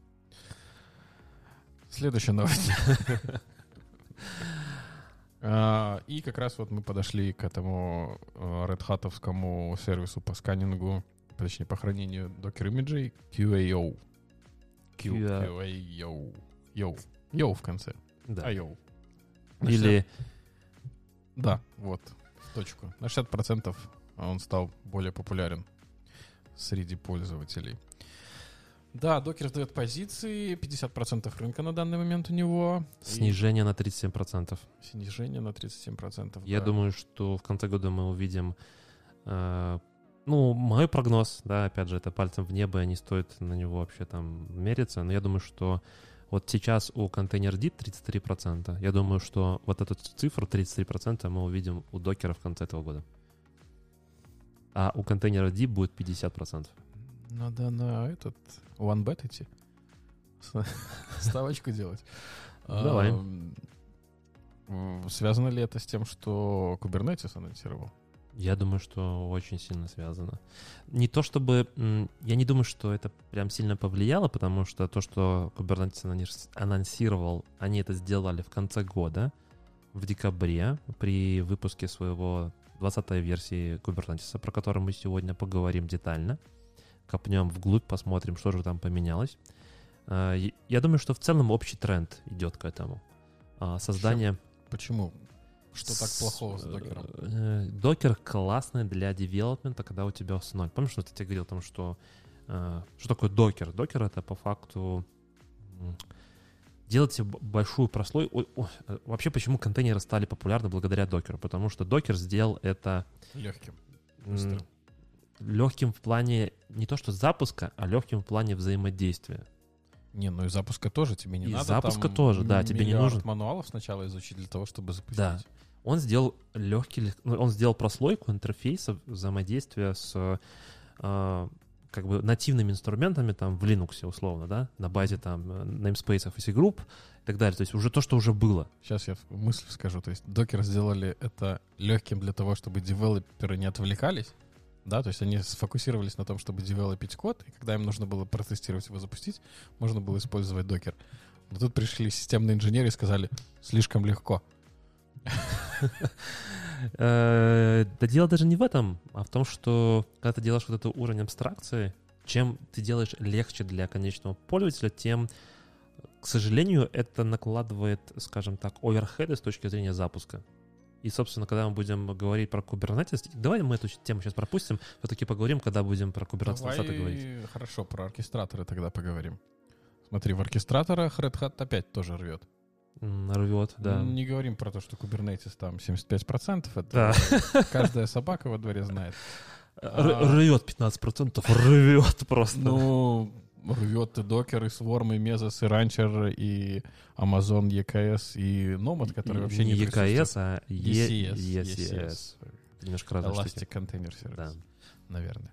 Следующая новость. А, И как раз вот мы подошли к этому э, Red Hat'овскому сервису по scanning у, точнее, по хранению Docker image ей Quay.io. Q- QA. Quay.io. io. io в конце. Да. А йоу. Или Да, вот, точку. На 60% он стал более популярен среди пользователей. Да, докер сдает позиции, 50% рынка на данный момент у него. И снижение на 37%. снижение на 37%. Я да. думаю, что в конце года мы увидим... э, ну, мой прогноз, да, опять же, это пальцем в небо, и не стоит на него вообще там мериться, но я думаю, что вот сейчас у контейнер D 33%. Я думаю, что вот эту цифру 33% мы увидим у докера в конце этого года. А у контейнера D будет 50%. Надо на этот OneBet идти. Ставочку делать. Давай. Ам, м, Связано ли это с тем, что Kubernetes анонсировал? Я думаю, что очень сильно связано. Не то чтобы... Я не думаю, что это прям сильно повлияло, потому что то, что Kubernetes анонс- анонсировал, они это сделали в конце года, в декабре, при выпуске своего 20-й версии Kubernetes, про которую мы сегодня поговорим детально. Копнем вглубь, посмотрим, что же там поменялось. И- Я думаю, что в целом общий тренд идет к этому. А, Создание... Почему? Что так с- плохого с докером? э, Докер классный для девелопмента, когда у тебя установлен. Помнишь, что я тебе говорил о том, что... э, Что такое докер? Докер — это по факту делать большую прослойку. Ой, ой, э, Вообще, почему контейнеры стали популярны благодаря докеру? Потому что докер сделал это Легким. Быстро. легким в плане не то что запуска, а легким в плане взаимодействия. Не, ну и запуска тоже тебе не И надо. запуска тоже, да, тебе не нужен. мануалов сначала изучить для того, чтобы запустить. Да. Он сделал легкий, ну, он сделал прослойку интерфейса взаимодействия с э, как бы нативными инструментами там в Linux условно, да, на базе там э, namespace и C-Group и так далее. То есть уже то, что уже было. Сейчас я мысль скажу. То есть докер сделали это легким для того, чтобы девелоперы не отвлекались. Да, то есть они сфокусировались на том, чтобы девелопить код, и когда им нужно было протестировать его запустить, можно было использовать докер. Но тут пришли системные инженеры и сказали, слишком легко. Э, Да дело даже не в этом, а в том, что когда ты делаешь вот этот уровень абстракции, чем ты делаешь легче для конечного пользователя, тем, к сожалению, это накладывает, скажем так, оверхеды с точки зрения запуска. И, собственно, когда мы будем говорить про Kubernetes, давай мы эту тему сейчас пропустим, все-таки поговорим, когда будем про Kubernetes Давай, 20 говорить. хорошо, про оркестраторы тогда поговорим. Смотри, в оркестраторах Red Hat опять тоже рвет. Рвет, да. Не говорим про то, что Kubernetes там 75%, это Да. каждая собака во дворе знает. Р- А. Рвет 15%, рвет просто. Ну, рвет и докер, и Swarm, и Mesos, и Rancher, и Amazon EKS, и Nomad, который И- вообще не не EKS, а ECS. ECS. Немножко разные штуки. Elastic Container Service, Да. наверное.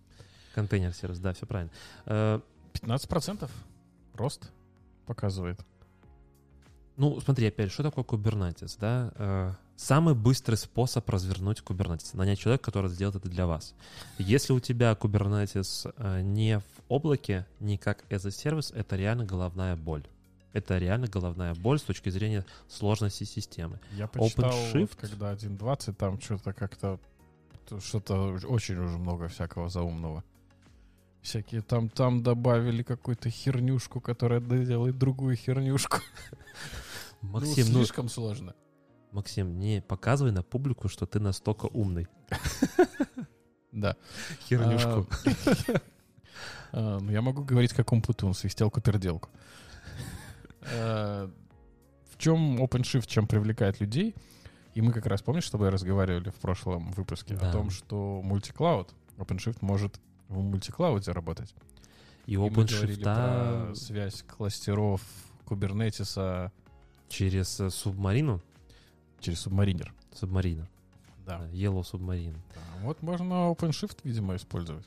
Контейнер сервис, да, все правильно. Э, 15% рост показывает. Ну, смотри, опять, что такое Kubernetes, да? Э, Самый быстрый способ развернуть Kubernetes, нанять человека, который сделает это для вас. Если у тебя Kubernetes э, не облаке, не как as a сервис, это реально головная боль. Это реально головная боль с точки зрения сложности системы. Я почитал, OpenShift. вот, когда 1.20, там что-то как-то то что-то очень уже много всякого заумного. Всякие там, там добавили какую-то хернюшку, которая делает другую хернюшку. Максим, ну, ну, слишком сложно. Максим, не показывай на публику, что ты настолько умный. Да. Хернюшку. Ну, я могу говорить, как Умпутун, свистелку перделку. А, В чем OpenShift, чем привлекает людей? И мы как раз, помнишь, с тобой разговаривали в прошлом выпуске Да. о том, что мультиклауд, OpenShift может в мультиклауде работать. И OpenShift про связь кластеров Кубернетиса через э, субмарину, через субмаринер. субмарина, Да. да, Yellow Submarine. Да, Вот можно OpenShift, видимо, использовать.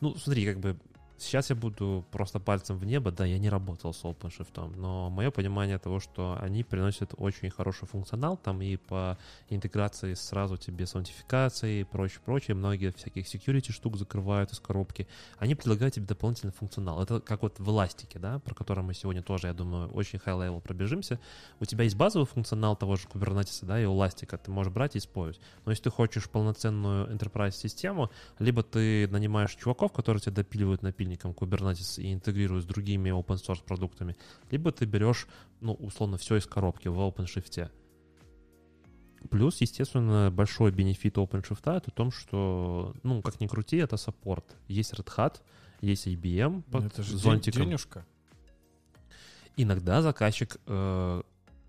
Ну, смотри, как бы сейчас я буду просто пальцем в небо, да, я не работал с OpenShift, но мое понимание того, что они приносят очень хороший функционал там и по интеграции сразу тебе с аутентификацией и прочее, прочее, многие всяких security штук закрывают из коробки, они предлагают тебе дополнительный функционал. Это как вот в эластике, да, про который мы сегодня тоже, я думаю, очень high-level пробежимся. У тебя есть базовый функционал того же Kubernetes, да, и эластика, ты можешь брать и использовать. Но если ты хочешь полноценную enterprise-систему, либо ты нанимаешь чуваков, которые тебе допиливают напильником Kubernetes и интегрируют с другими open source продуктами, либо ты берешь, ну, условно, все из коробки в OpenShift. Плюс, естественно, большой бенефит OpenShift это в том, что, ну, как ни крути, это саппорт. Есть Red Hat, есть IBM Ну, под это же зонтиком. денежка. Иногда заказчик э,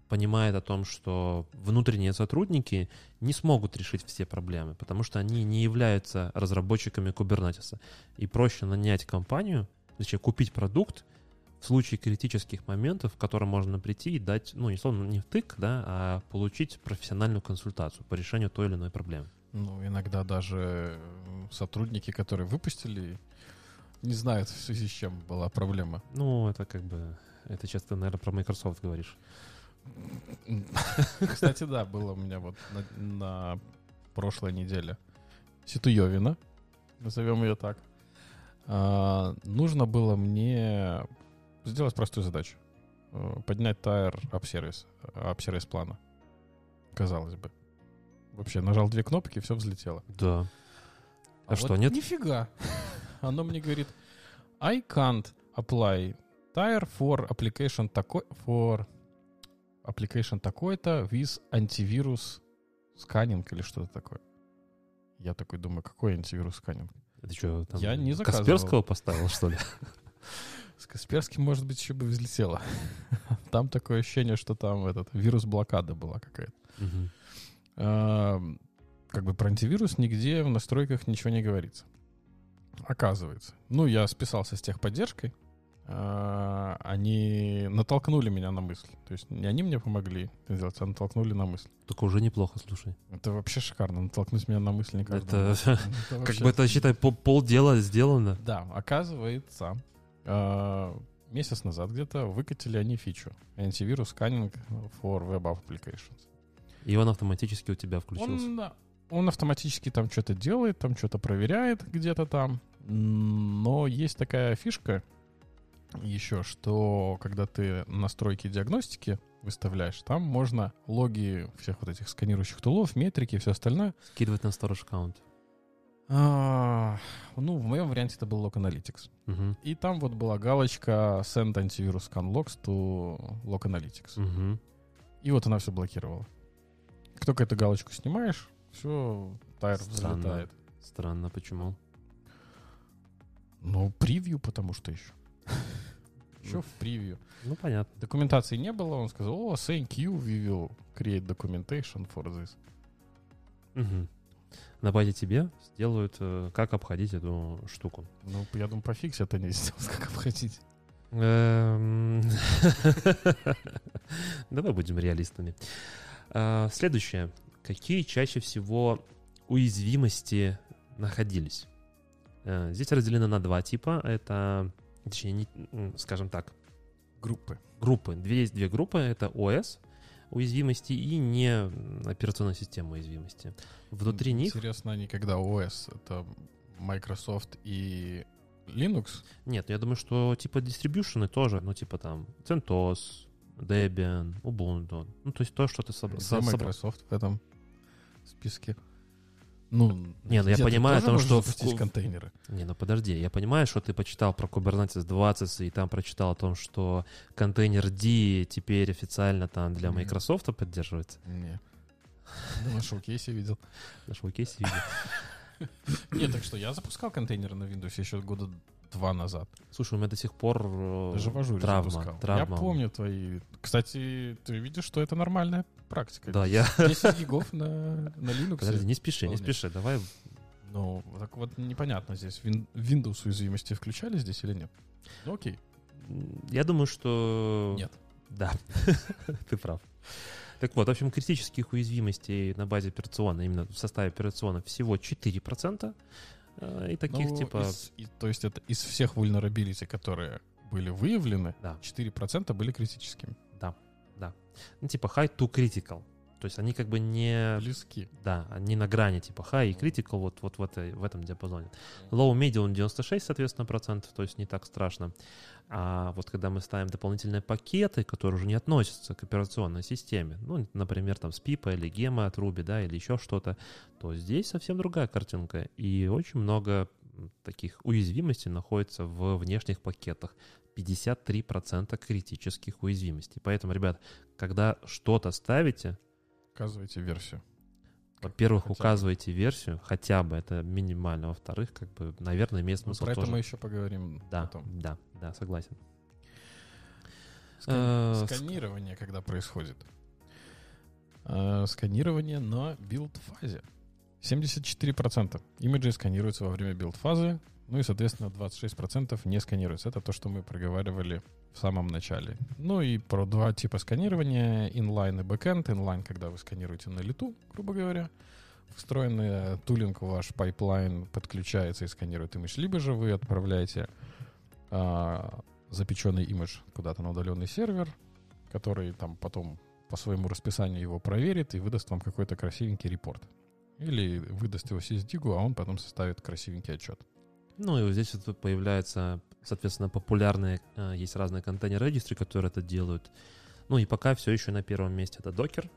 понимает о том, что внутренние сотрудники не смогут решить все проблемы, потому что они не являются разработчиками Kubernetes. И проще нанять компанию, точнее, купить продукт в случае критических моментов, в котором можно прийти и дать, ну, не словно не втык, да, а получить профессиональную консультацию по решению той или иной проблемы. Ну, иногда даже сотрудники, которые выпустили, не знают, в связи с чем была проблема. Ну, это как бы... Это сейчас ты, наверное, про Microsoft говоришь. Кстати, да, было у меня вот на, на прошлой неделе. Ситуевина, назовем ее так. А, нужно было мне сделать простую задачу. Э, Поднять тайр ап-сервис, ап-сервис плана. Казалось бы. Вообще, нажал две кнопки, все взлетело. Да. А что, вот нет? Нифига. Оно мне говорит, I can't apply tire for application такой, for application такой-то with антивирус сканинг или что-то такое. Я такой думаю, какой антивирус сканинг? Это что, там Я не заказывал. Касперского поставил, что ли? С Касперским, может быть, еще бы взлетело. Там такое ощущение, что там этот вирус блокада была какая-то. А, Как бы про антивирус нигде в настройках ничего не говорится. Оказывается. Ну, я списался с техподдержкой. А, Они натолкнули меня на мысль. То есть не они мне помогли это сделать, а натолкнули на мысль. Только уже неплохо, слушай. Это вообще шикарно, натолкнуть меня на мысль каждому. Это Это как вообще бы это, считай, пол- полдела сделано. Да, оказывается, э, месяц назад где-то выкатили они фичу. Антивирус сканинг for web applications. И он автоматически у тебя включился. Он, он автоматически там что-то делает, там что-то проверяет где-то там. Но есть такая фишка еще, что когда ты настройки диагностики выставляешь, там можно логи всех вот этих сканирующих тулов, метрики и все остальное. Скидывать на storage аккаунт. А, ну, в моем варианте это был Log Analytics. Мгм. И там вот была галочка Send Antivirus Scan Logs to Log Analytics. Мгм. И вот она все блокировала. Как только эту галочку снимаешь, все, тайр Странно. взлетает. Странно, почему? Ну, превью, потому что еще. Еще в превью. Ну, понятно. Документации не было, он сказал, о, thank you, we will create documentation for this. Мгм. На базе тебе сделают, э, как обходить эту штуку. Ну, я думаю, пофиксят они сделают, как обходить. Эм, Давай будем реалистами. А, Следующее. Какие чаще всего уязвимости находились? Э, Здесь разделено на два типа. Это, точнее, не- скажем так, Группы. группы. Две, есть две группы. Это ОС уязвимости и не операционная система уязвимости. Внутри них... Интересно, они когда ОС, это Microsoft и Linux, Нет, я думаю, что типа дистрибьюшены тоже, ну типа там CentOS, Debian, Ubuntu. Ну, то есть то, что ты собрал. Где Microsoft в этом списке. Ну, Не, ну я понимаю о том, что в контейнеры. Не, ну подожди, я понимаю, что ты почитал про Kubernetes 20 и там прочитал о том, что контейнер D теперь официально там для. Microsoft поддерживается. Не. Да, на шоу-кейсе видел. Нашего кейса видел. Нет, так что я запускал контейнеры на Windows еще года два назад. Слушай, у меня до сих пор э, Даже в травма. запускал. травма. Я помню твои... Кстати, ты видишь, что это нормальная практика. Да, я... 10 гигов на, на Linux. Подожди, не спеши, не Вполне. спеши, давай. Ну, так вот непонятно здесь. Windows уязвимости включали здесь или нет? Ну, окей. Я думаю, что... Нет. Да, ты прав. Так вот, в общем, критических уязвимостей на базе операционной, именно в составе операционной, всего 4%. Э, И таких Ну, типа... из- и- то есть это из всех vulnerability, которые были выявлены, Да. 4% были критическими. Ну, типа high to critical. То есть они как бы не... Близки. Да, они на грани типа high и critical вот, вот в, этой, в этом диапазоне. Low medium 96, соответственно, процентов, то есть не так страшно. А вот когда мы ставим дополнительные пакеты, которые уже не относятся к операционной системе, ну, например, там с Пипа или Гема от Ruby, да, или еще что-то, то здесь совсем другая картинка. И очень много таких уязвимостей находится в внешних пакетах. 53% критических уязвимостей. Поэтому, ребят, когда что-то ставите, Указывайте версию. Во-первых, Хотя бы. указывайте версию, хотя бы это минимально. Во-вторых, как бы, наверное, имеет Ну, смысл про это тоже. мы еще поговорим Да, потом. да, да, согласен. Скани- Э, Сканирование, когда происходит. Э, Сканирование на build- фазе. 74% имиджей сканируются во время build- фазы, ну и, соответственно, 26% не сканируются. Это то, что мы проговаривали в самом начале. Ну и про два типа сканирования, inline и backend. Inline, когда вы сканируете на лету, грубо говоря. Встроенный tooling в ваш pipeline подключается и сканирует имидж, либо же вы отправляете а, запеченный имидж куда-то на удаленный сервер, который там потом по своему расписанию его проверит и выдаст вам какой-то красивенький репорт. Или выдаст его сисдигу, а он потом составит красивенький отчет. Ну и вот здесь вот появляются, соответственно, популярные, э, есть разные контейнер регистры, которые это делают. Ну и пока все еще на первом месте это докер.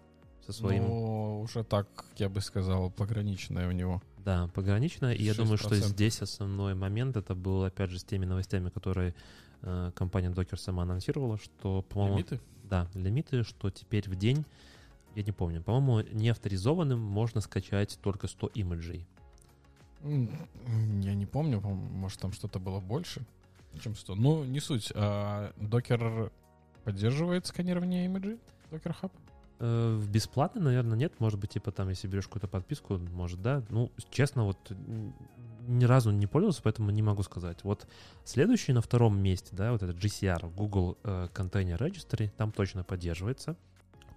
со своим... Ну, уже так, я бы сказал, пограничное у него. Да, пограничное. И я думаю, что 6%. здесь основной момент, это был, опять же, с теми новостями, которые э, компания Docker сама анонсировала, что, по-моему... Лимиты? Да, лимиты, что теперь в день, я не помню, по-моему, неавторизованным можно скачать только 100 имиджей. Я не помню, по- может там что-то было больше, чем 100. Ну, не суть. А, Docker поддерживает сканирование имиджей? Docker Hub? Э, В бесплатный, наверное, нет. Может быть, типа там, если берешь какую-то подписку, может, да. Ну, честно, вот ни разу не пользовался, поэтому не могу сказать. Вот следующий на втором месте, да, вот этот GCR, Google э, Container Registry, там точно поддерживается.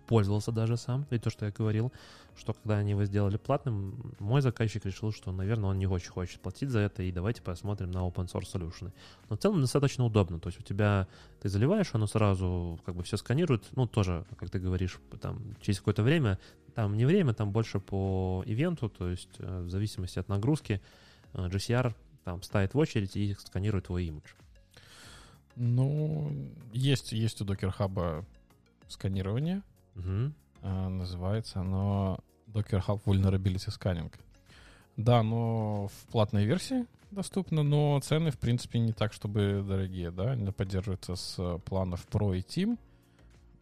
Пользовался даже сам, и то, что я говорил, что когда они его сделали платным, мой заказчик решил, что, наверное, он не очень хочет платить за это, и давайте посмотрим на open source solution. Но в целом достаточно удобно, то есть у тебя ты заливаешь, оно сразу как бы все сканирует, ну, тоже, как ты говоришь, там, через какое-то время, там не время, там больше по ивенту, то есть э, в зависимости от нагрузки э, GCR там ставит в очередь и сканирует твой имидж. Ну, есть, есть у Docker Hub сканирование. Мгм. А, называется оно Docker Hub Vulnerability Scanning. Да, но в платной версии доступно, но цены, в принципе, не так, чтобы дорогие, да, они поддерживаются с планов Pro и Team.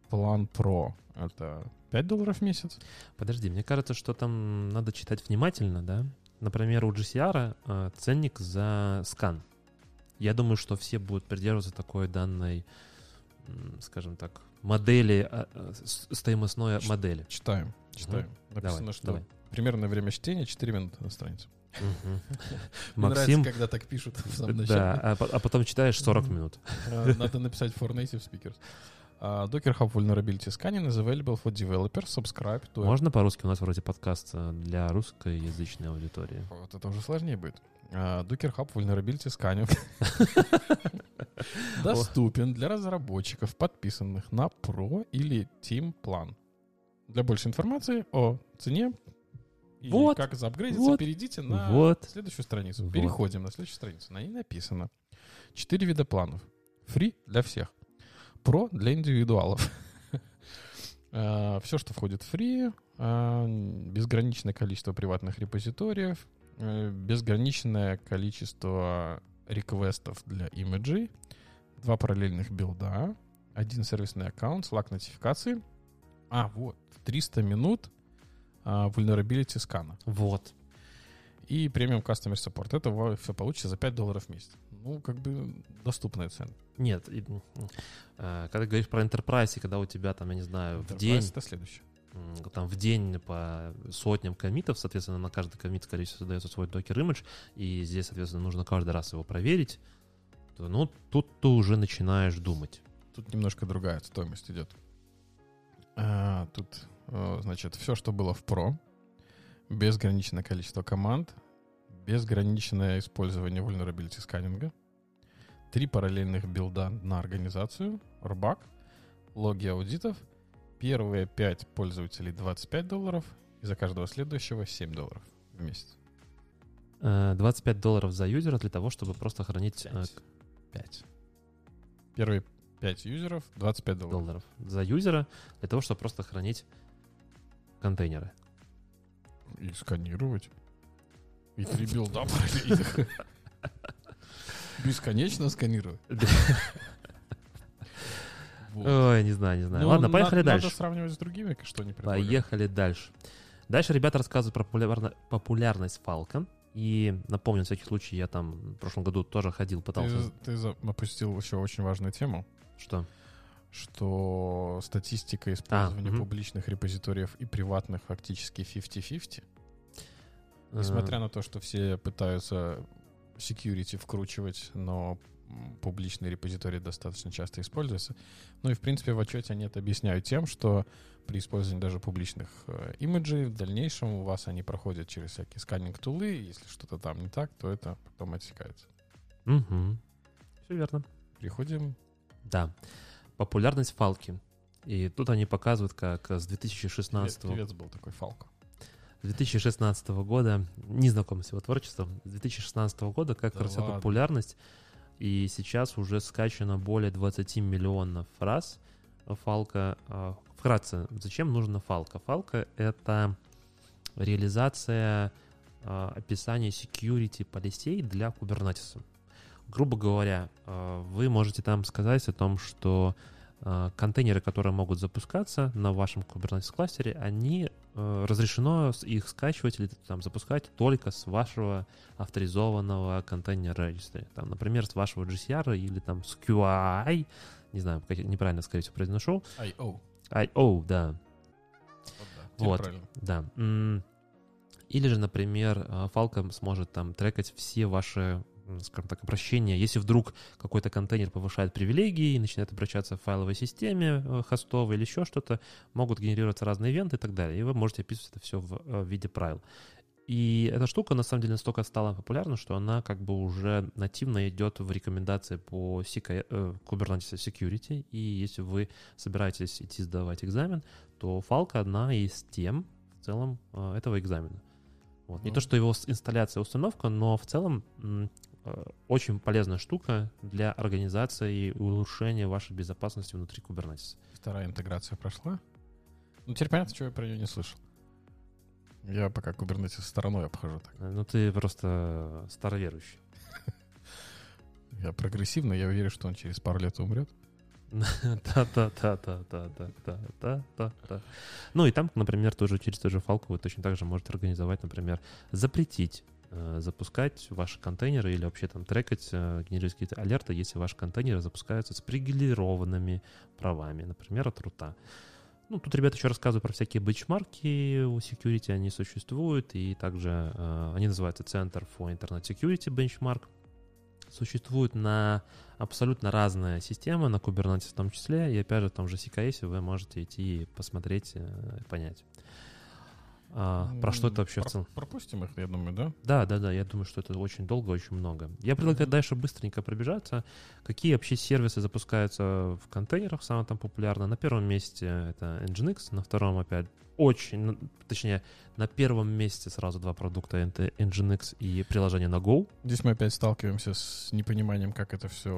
План Pro — это 5 долларов в месяц. Подожди, мне кажется, что там надо читать внимательно, да? Например, у GCR э, ценник за скан. Я думаю, что все будут придерживаться такой данной, скажем так, модели, э, с- стоимостной модели. Читаем, читаем. Написано, Давай, что давай. примерное время чтения 4 минуты на странице. Мне нравится, когда так пишут в самом да, начале. а, по- а потом читаешь 40 Мгм. минут. Uh, Надо написать for native speakers. Docker Hub Vulnerability Scanning is available for developers. Subscribe to Можно по-русски? У нас вроде подкаст э, для русскоязычной аудитории. Вот это уже сложнее будет. А, Docker Hub Vulnerability Scanning доступен для разработчиков, подписанных на Pro или Team план. Для большей информации о цене и Вот. как заапгрейдиться, Вот. перейдите на Вот. следующую страницу. Вот. Переходим на следующую страницу. На ней написано четыре вида планов. Free для всех. Pro для индивидуалов. Все, что входит в free, а, безграничное количество приватных репозиториев, безграничное количество реквестов для имиджей, два параллельных билда, один сервисный аккаунт, слаг нотификации. А, вот, 300 минут а, vulnerability скана Вот. и премиум Customer Support. Это все получится за 5 долларов в месяц. Ну, как бы доступная цена. Нет, и, м, э, когда говоришь про Enterprise, и когда у тебя там, я не знаю, в Enterprise день, Это следующее. Там в день по сотням комитов, соответственно, на каждый комит, скорее всего, создается свой докер имидж, и здесь, соответственно, нужно каждый раз его проверить, то, ну, тут ты уже начинаешь думать. Тут немножко другая стоимость идет. А, тут, э, значит, все, что было в Pro, безграничное количество команд, безграничное использование vulnerability сканинга, три параллельных билда на организацию, RBAC, логи аудитов, первые 5 пользователей 25 долларов, и за каждого следующего 7 долларов в месяц. Э, 25 долларов за юзера для того, чтобы просто хранить э, 5. Первые 5 юзеров 25 долларов. долларов за юзера для того, чтобы просто хранить контейнеры. И сканировать. И три билда параллельных. Бесконечно сканировать. Вот. Ой, не знаю, не знаю. Ну, Ладно, поехали дальше. Надо сравнивать с другими, что они предлагают. Поехали дальше. Дальше ребята рассказывают про популярно- популярность Falcon. И напомню, на всякий случай, я там в прошлом году тоже ходил, пытался... Ты, ты опустил еще очень важную тему, Что? что статистика использования мгм. публичных репозиториев и приватных фактически 50-50. Э, Несмотря на то, что все пытаются security вкручивать, но публичные репозитории достаточно часто используются. Ну и, в принципе, в отчете они это объясняют тем, что при использовании даже публичных э, имиджей в дальнейшем у вас они проходят через всякие scanning-tool ы, если что-то там не так, то это потом отсекается. Мгм. Все верно. Переходим. Да. Популярность Falcon. И тут они показывают, как с 2016 Певец, певец был такой Фалко. с 2016 года, не знаком с его творчеством, с 2016 года, как Да росла популярность, и сейчас уже скачано более 20 миллионов раз Фалка, а, вкратце, зачем нужна фалка? Фалка — это реализация э, описания security полисей для Kubernetes. Грубо говоря, э, вы можете там сказать о том, что контейнеры, которые могут запускаться на вашем Kubernetes кластере, они разрешено их скачивать или там запускать только с вашего авторизованного контейнера регистра. Там, например, с вашего GCR или там с QI, не знаю, как неправильно, скорее всего, произношу. I.O. I.O., да. Вот, Вот. Да. Или же, например, э, Falcon сможет там трекать все ваши, скажем так, обращения. Если вдруг какой-то контейнер повышает привилегии и начинает обращаться в файловой системе э, хостовой или еще что-то, могут генерироваться разные ивенты и так далее. И вы можете описывать это все в э, виде правил. И эта штука, на самом деле, настолько стала популярна, что она как бы уже нативно идет в рекомендации по э, Kubernetes Security. И если вы собираетесь идти сдавать экзамен, то Falco одна из тем в целом этого экзамена. Вот. Не то, что его инсталляция, установка, но в целом очень полезная штука для организации и улучшения вашей безопасности внутри Kubernetes. Вторая интеграция прошла. Ну, теперь понятно, чего я про нее не слышал. Я пока Kubernetes стороной обхожу. Так. Э, Ну, ты просто староверующий. Я прогрессивный, я уверен, что он через пару лет умрет. Да-да-да-да-да-да-да-да. Ну и там, например, тоже через ту же фалку вы точно так же можете организовать, например, запретить э, запускать ваши контейнеры или вообще там трекать, э, генерировать какие-то алерты, если ваши контейнеры запускаются с привилегированными правами, например, от рута. Ну, тут ребята еще рассказывают про всякие бенчмарки у security, они существуют, и также э, они называются Center for Internet Security Benchmark. Существуют на абсолютно разные системы, на Kubernetes в том числе, и опять же в том же CKS вы можете идти и посмотреть, э, понять. А, про что это вообще в Про- целом? Пропустим их, я думаю, да? Да, да, да, я думаю, что это очень долго, очень много. Я предлагаю дальше быстренько пробежаться. Какие вообще сервисы запускаются в контейнерах, самое там популярное? На первом месте это Nginx, на втором опять очень, ну, точнее, на первом месте сразу два продукта, Nginx и приложение на Go. Здесь мы опять сталкиваемся с непониманием, как это все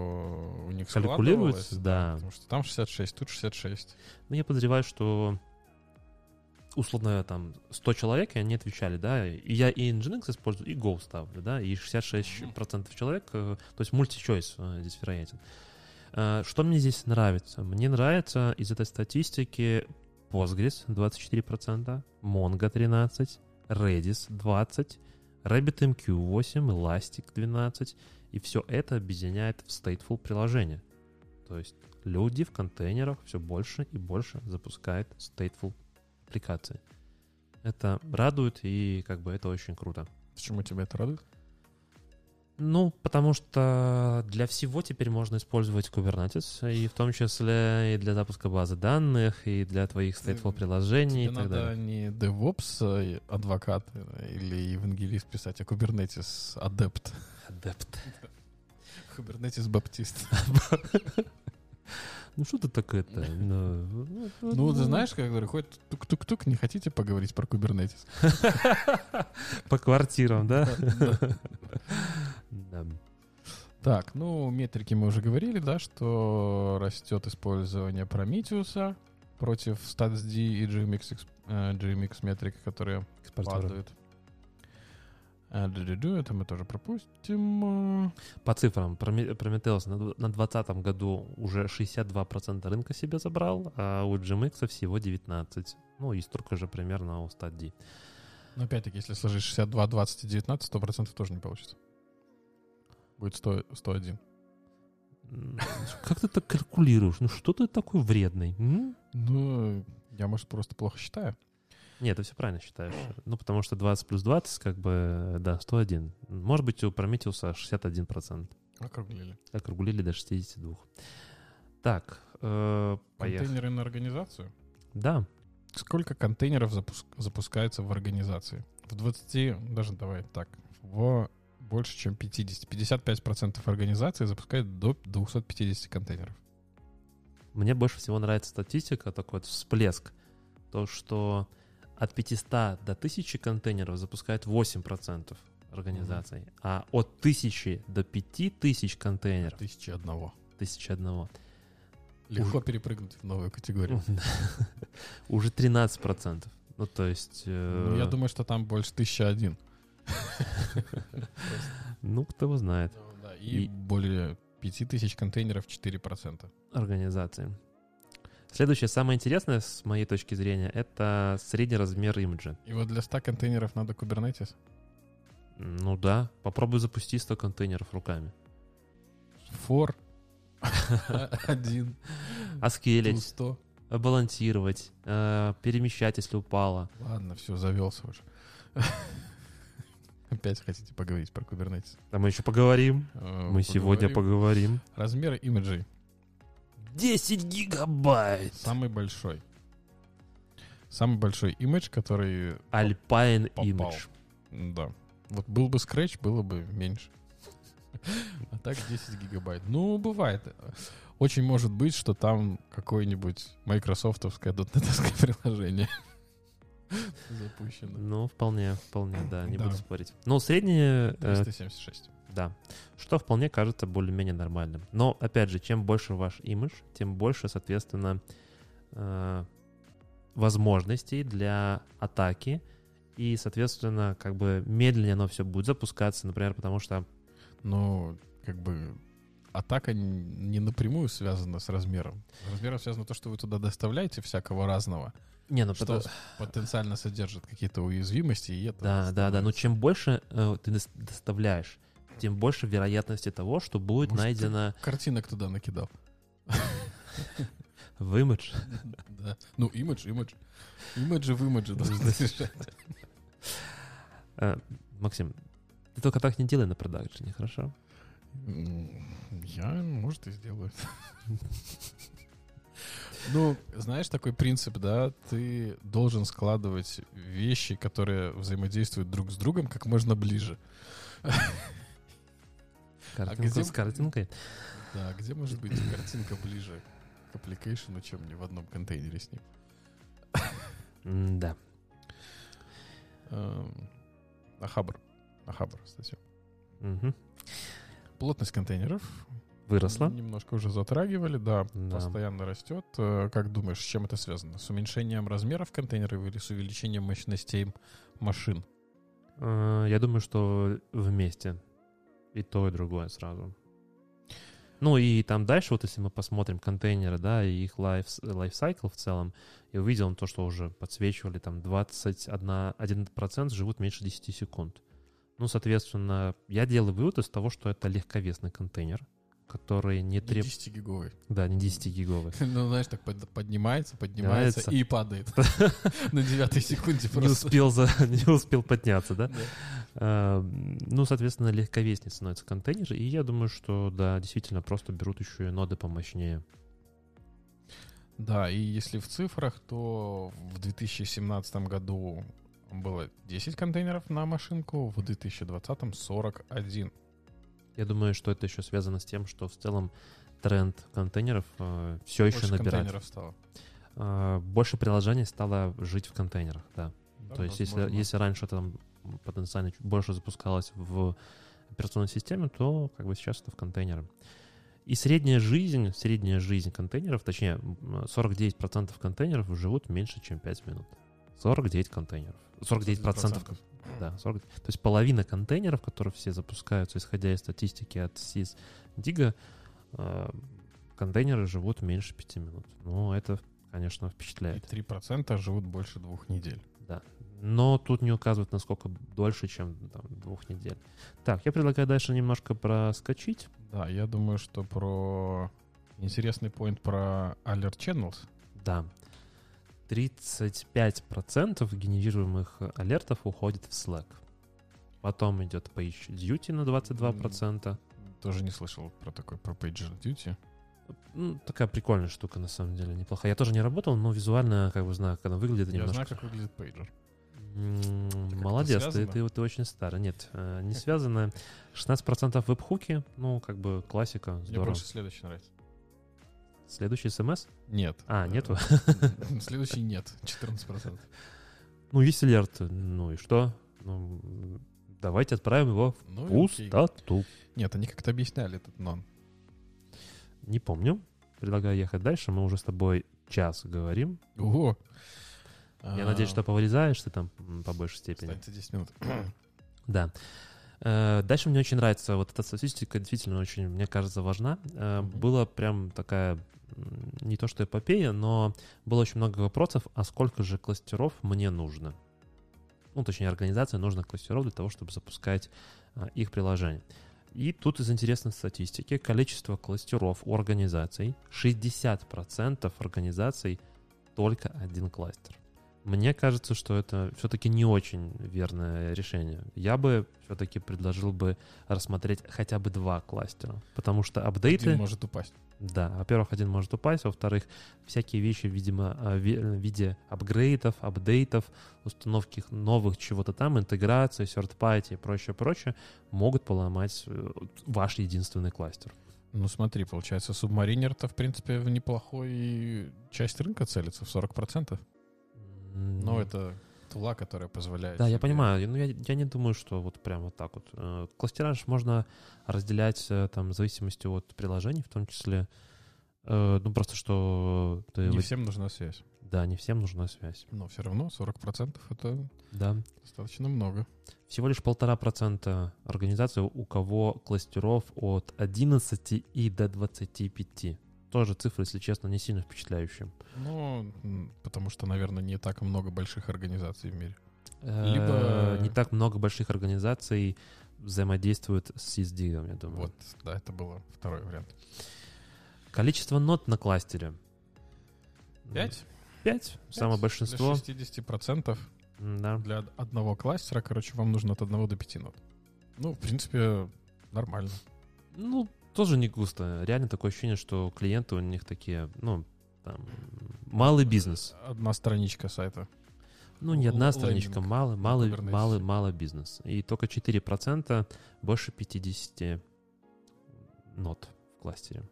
у них Калькулируется, складывалось. да. Потому что там 66, тут 66. Ну, я подозреваю, что условно там 100 человек, и они отвечали, да, и я и Nginx использую, и Go ставлю, да, и 66% человек, э, то есть мульти-чойс э, здесь вероятен. Э, Что мне здесь нравится? Мне нравится из этой статистики Postgres 24%, Mongo 13%, Redis 20%, RabbitMQ 8%, Elastic 12%, и все это объединяет в stateful приложение. То есть люди в контейнерах все больше и больше запускают stateful аппликации. Это радует, и как бы это очень круто. Почему тебя это радует? Ну, потому что для всего теперь можно использовать Kubernetes, и в том числе и для запуска базы данных, и для твоих stateful приложений Тебе и так надо далее. не DevOps э, адвокат э, или евангелист писать, а Kubernetes адепт. Адепт. Kubernetes баптист. Ну, что ты так это? Ну, Ну, ты знаешь, как говорю, ходит тук-тук-тук, не хотите поговорить про Kubernetes? По квартирам, да? Так, ну, метрики мы уже говорили, да, что растет использование Prometheus против StatsD и GMX, GMX метрик, которые падают. Ду-ду-ду, Это мы тоже пропустим. По цифрам, Prometheus на дв- на 2020 году уже 62% рынка себе забрал, а у GMX всего 19%. Ну и столько же примерно у StatD. Но опять-таки, если сложить 62, 20 и 19, 100% тоже не получится. Будет 100, 101. М, Как ты так калькулируешь? Ну что ты такой вредный? м? Ну, я, может, просто плохо считаю. Нет, ты все правильно считаешь. Ну, потому что 20 плюс 20, как бы, да, 101. Может быть, у Prometheus 61%. Округлили. Округлили до 62. Так, э, поехали. Контейнеры на организацию. Да, Сколько контейнеров запуск- запускается в организации? В 20, даже давай так, в больше, чем 50. 55% организаций запускает до 250 контейнеров. Мне больше всего нравится статистика, такой вот всплеск. То, что от 500 до 1000 контейнеров запускает 8% организаций, а от 1000 до 5000 контейнеров, Тысячи одного. 1001, Легко перепрыгнуть в новую категорию. Уже 13%. Ну, то есть... э, Ну, я думаю, что там больше 1001. Ну, кто его знает. Ну, И- более 5000 контейнеров 4%. Организации. Следующее, самое интересное, с моей точки зрения, это средний размер имиджа. И вот для 100 контейнеров надо Kubernetes. Ну да, попробуй запусти 100 контейнеров руками. For. Один. Аскелить, 100. балансировать, э, перемещать, если упало. Ладно, все, завелся уже. Опять хотите поговорить про Kubernetes? А мы еще поговорим. Э, Мы сегодня поговорим. Размеры имиджей. 10 гигабайт! Самый большой. Самый большой имидж, который... Alpine Попал. Image. Да. Вот был бы Scratch, было бы меньше. А так 10 гигабайт. Ну, бывает. Очень может быть, что там какое-нибудь майкрософтовское дотнетовское приложение запущено. Ну, вполне, вполне, да, не Да. буду спорить. Ну, среднее, э, 376. Да, что вполне кажется более-менее нормальным. Но, опять же, чем больше ваш имидж, тем больше, соответственно, э, возможностей для атаки, и, соответственно, как бы медленнее оно все будет запускаться, например, потому что Но, как бы, атака не напрямую связана с размером. С размером связано то, что вы туда доставляете всякого разного, Не, ну что потому- потенциально содержит какие-то уязвимости, и это... Да, да, да. Но чем больше э, ты дос- доставляешь, тем больше вероятности того, что будет Может, найдено Картинок туда накидал. в имидж. Да. Ну, имидж, имидж. Имиджи в имидже должны решать. Э, Максим, ты только так не делай на продакшене, хорошо? Я, может, и сделаю. Ну, знаешь, такой принцип, да, ты должен складывать вещи, которые взаимодействуют друг с другом, как можно ближе. Картинку где- с картинкой. Да, где может быть картинка ближе к application, чем не в одном контейнере с ним? Да. Эм, Ахабр. Ахабр, кстати. Мгм. Плотность контейнеров Выросла. Немножко уже затрагивали, да, Да. постоянно растет. Э, Как думаешь, с чем это связано? С уменьшением размеров контейнеров или с увеличением мощностей машин? Э, Я думаю, что вместе. И то, и другое сразу. Ну и там дальше, вот если мы посмотрим контейнеры, да, и их лайф, лайфсайкл в целом, я увидел то, что уже подсвечивали, там 21, 1% живут меньше 10 секунд. Ну, соответственно, я делаю вывод из того, что это легковесный контейнер, который не Не требует... 10 гиговый. Да, не 10 гиговый. Ну, знаешь, так под- поднимается, поднимается и падает. На девятой секунде Не просто. успел, за, не успел подняться, да? Да. А, Ну, соответственно, легковеснее становится контейнер. И я думаю, что, да, действительно, просто берут еще и ноды помощнее. Да, и если в цифрах, то в 2017 году было 10 контейнеров на машинку, в 2020 41. Я думаю, что это еще связано с тем, что в целом тренд контейнеров все еще Больше набирает. контейнеров стало. А, Больше приложений стало жить в контейнерах, да. Да, То есть, если, возможно. если раньше там потенциально больше запускалось в операционной системе, то как бы сейчас это в контейнеры. И средняя жизнь, средняя жизнь контейнеров, точнее, м, 49% контейнеров живут меньше, чем 5 минут. 49 контейнеров. 49%. кон- Да, 40. То есть половина контейнеров, которые все запускаются, исходя из статистики от SIS Diga, э, контейнеры живут меньше 5 минут. Ну, это, конечно, И впечатляет. 3% живут больше двух недель. Да. Но тут не указывают, насколько дольше, чем там, двух недель. Так, я предлагаю дальше немножко проскочить. Да, я думаю, что про интересный поинт про Alert Channels. Да. 35% генерируемых алертов уходит в Slack. Потом идет Page Duty на 22%. Тоже не слышал про такой, про PagerDuty. Ну, такая прикольная штука, на самом деле, неплохая. Я тоже не работал, но визуально, как бы знаю, как она выглядит Я немножко. знаю, как выглядит пейджер. М, как-то Молодец, ты, ты, ты очень старый. Нет, э, не связано. 16% веб-хуки, ну, как бы классика, Мне здорово. больше следующий нравится. Следующий смс? Нет. А, Э, нету? Следующий нет. 14%. Ну, есть алерт. Ну и что? Ну, давайте отправим его в Ну, и окей. пустоту. Нет, они как-то объясняли этот нон. Не помню. предлагаю ехать дальше. Мы уже с тобой час говорим. Ого. Я надеюсь, что повырезаешь ты там по большей степени. Кстати, 10 минут. Да. Э, Дальше мне очень нравится, вот эта статистика действительно очень, мне кажется, важна. Э. Было прям такая, не то что эпопея, но было очень много вопросов, а сколько же кластеров мне нужно? Ну, точнее, организации нужно кластеров для того, чтобы запускать а, их приложение. И тут из интересной статистики количество кластеров у организаций, 60% организаций только один кластер. Мне кажется, что это все-таки не очень верное решение. Я бы все-таки предложил бы рассмотреть хотя бы два кластера, потому что апдейты... Один может упасть. Да, во-первых, один может упасть, во-вторых, всякие вещи, видимо, а, в виде апгрейдов, апдейтов, установки новых чего-то там, интеграции, party и прочее, прочее, могут поломать э, ваш единственный кластер. Ну смотри, получается, субмаринер-то, в принципе, в неплохой часть рынка целится, в 40%. М, это тула, которая позволяет... Да, я себе- понимаю. Но я, я не думаю, что вот прям вот так вот. Э, Кластераж можно разделять э, там в зависимости от приложений, в том числе. Э, Ну, просто что ты... Не всем нужна связь. Да, не всем нужна связь. Но все равно 40% это Да. достаточно много. Всего лишь полтора процента организаций, у кого кластеров от 11 и до 25. Тоже цифры, если честно, не сильно впечатляющие. Ну, потому что, наверное, не так много больших организаций в мире. Э, Либо- Не так много больших организаций взаимодействуют с CSD, я думаю. Вот, да, это был второй вариант. Количество нот на кластере. Пять? Пять. Самое Пять большинство. Для 60% М, Да. для одного кластера, короче, вам нужно от 1 до 5 нот. Ну, в принципе, нормально. Ну, тоже не густо. Реально такое ощущение, что клиенты у них такие, ну, там, малый бизнес. Одна страничка сайта. Ну, не одна страничка, малый, малый, малый, малый бизнес. И только 4% больше 50 нот в кластере.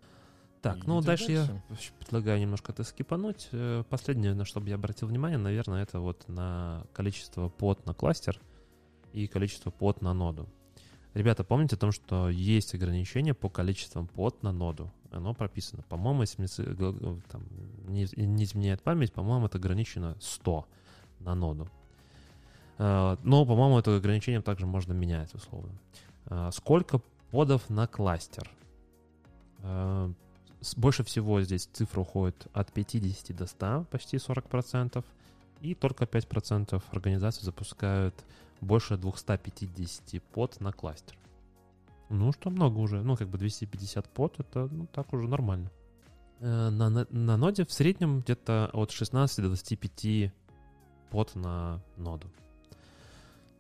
Так, ну дальше я предлагаю немножко это скипануть. Э, Последнее, на что бы я обратил внимание, наверное, это вот на количество под на кластер и количество под на ноду. Ребята, помните о том, что есть ограничение по количествам под на ноду. Оно прописано. По-моему, если г- там, не, не изменяет память, по-моему, это ограничено 100 на ноду. Э, Но, по-моему, это ограничение также можно менять, условно. Э, Сколько подов на кластер? Э, Больше всего здесь цифра уходит от 50 до 100, почти 40%. И только 5% организаций запускают больше 250 под на кластер. Ну, что много уже. Ну, как бы 250 под, это ну, так уже нормально. Э, На, на, на ноде в среднем где-то от 16 до 25 под на ноду.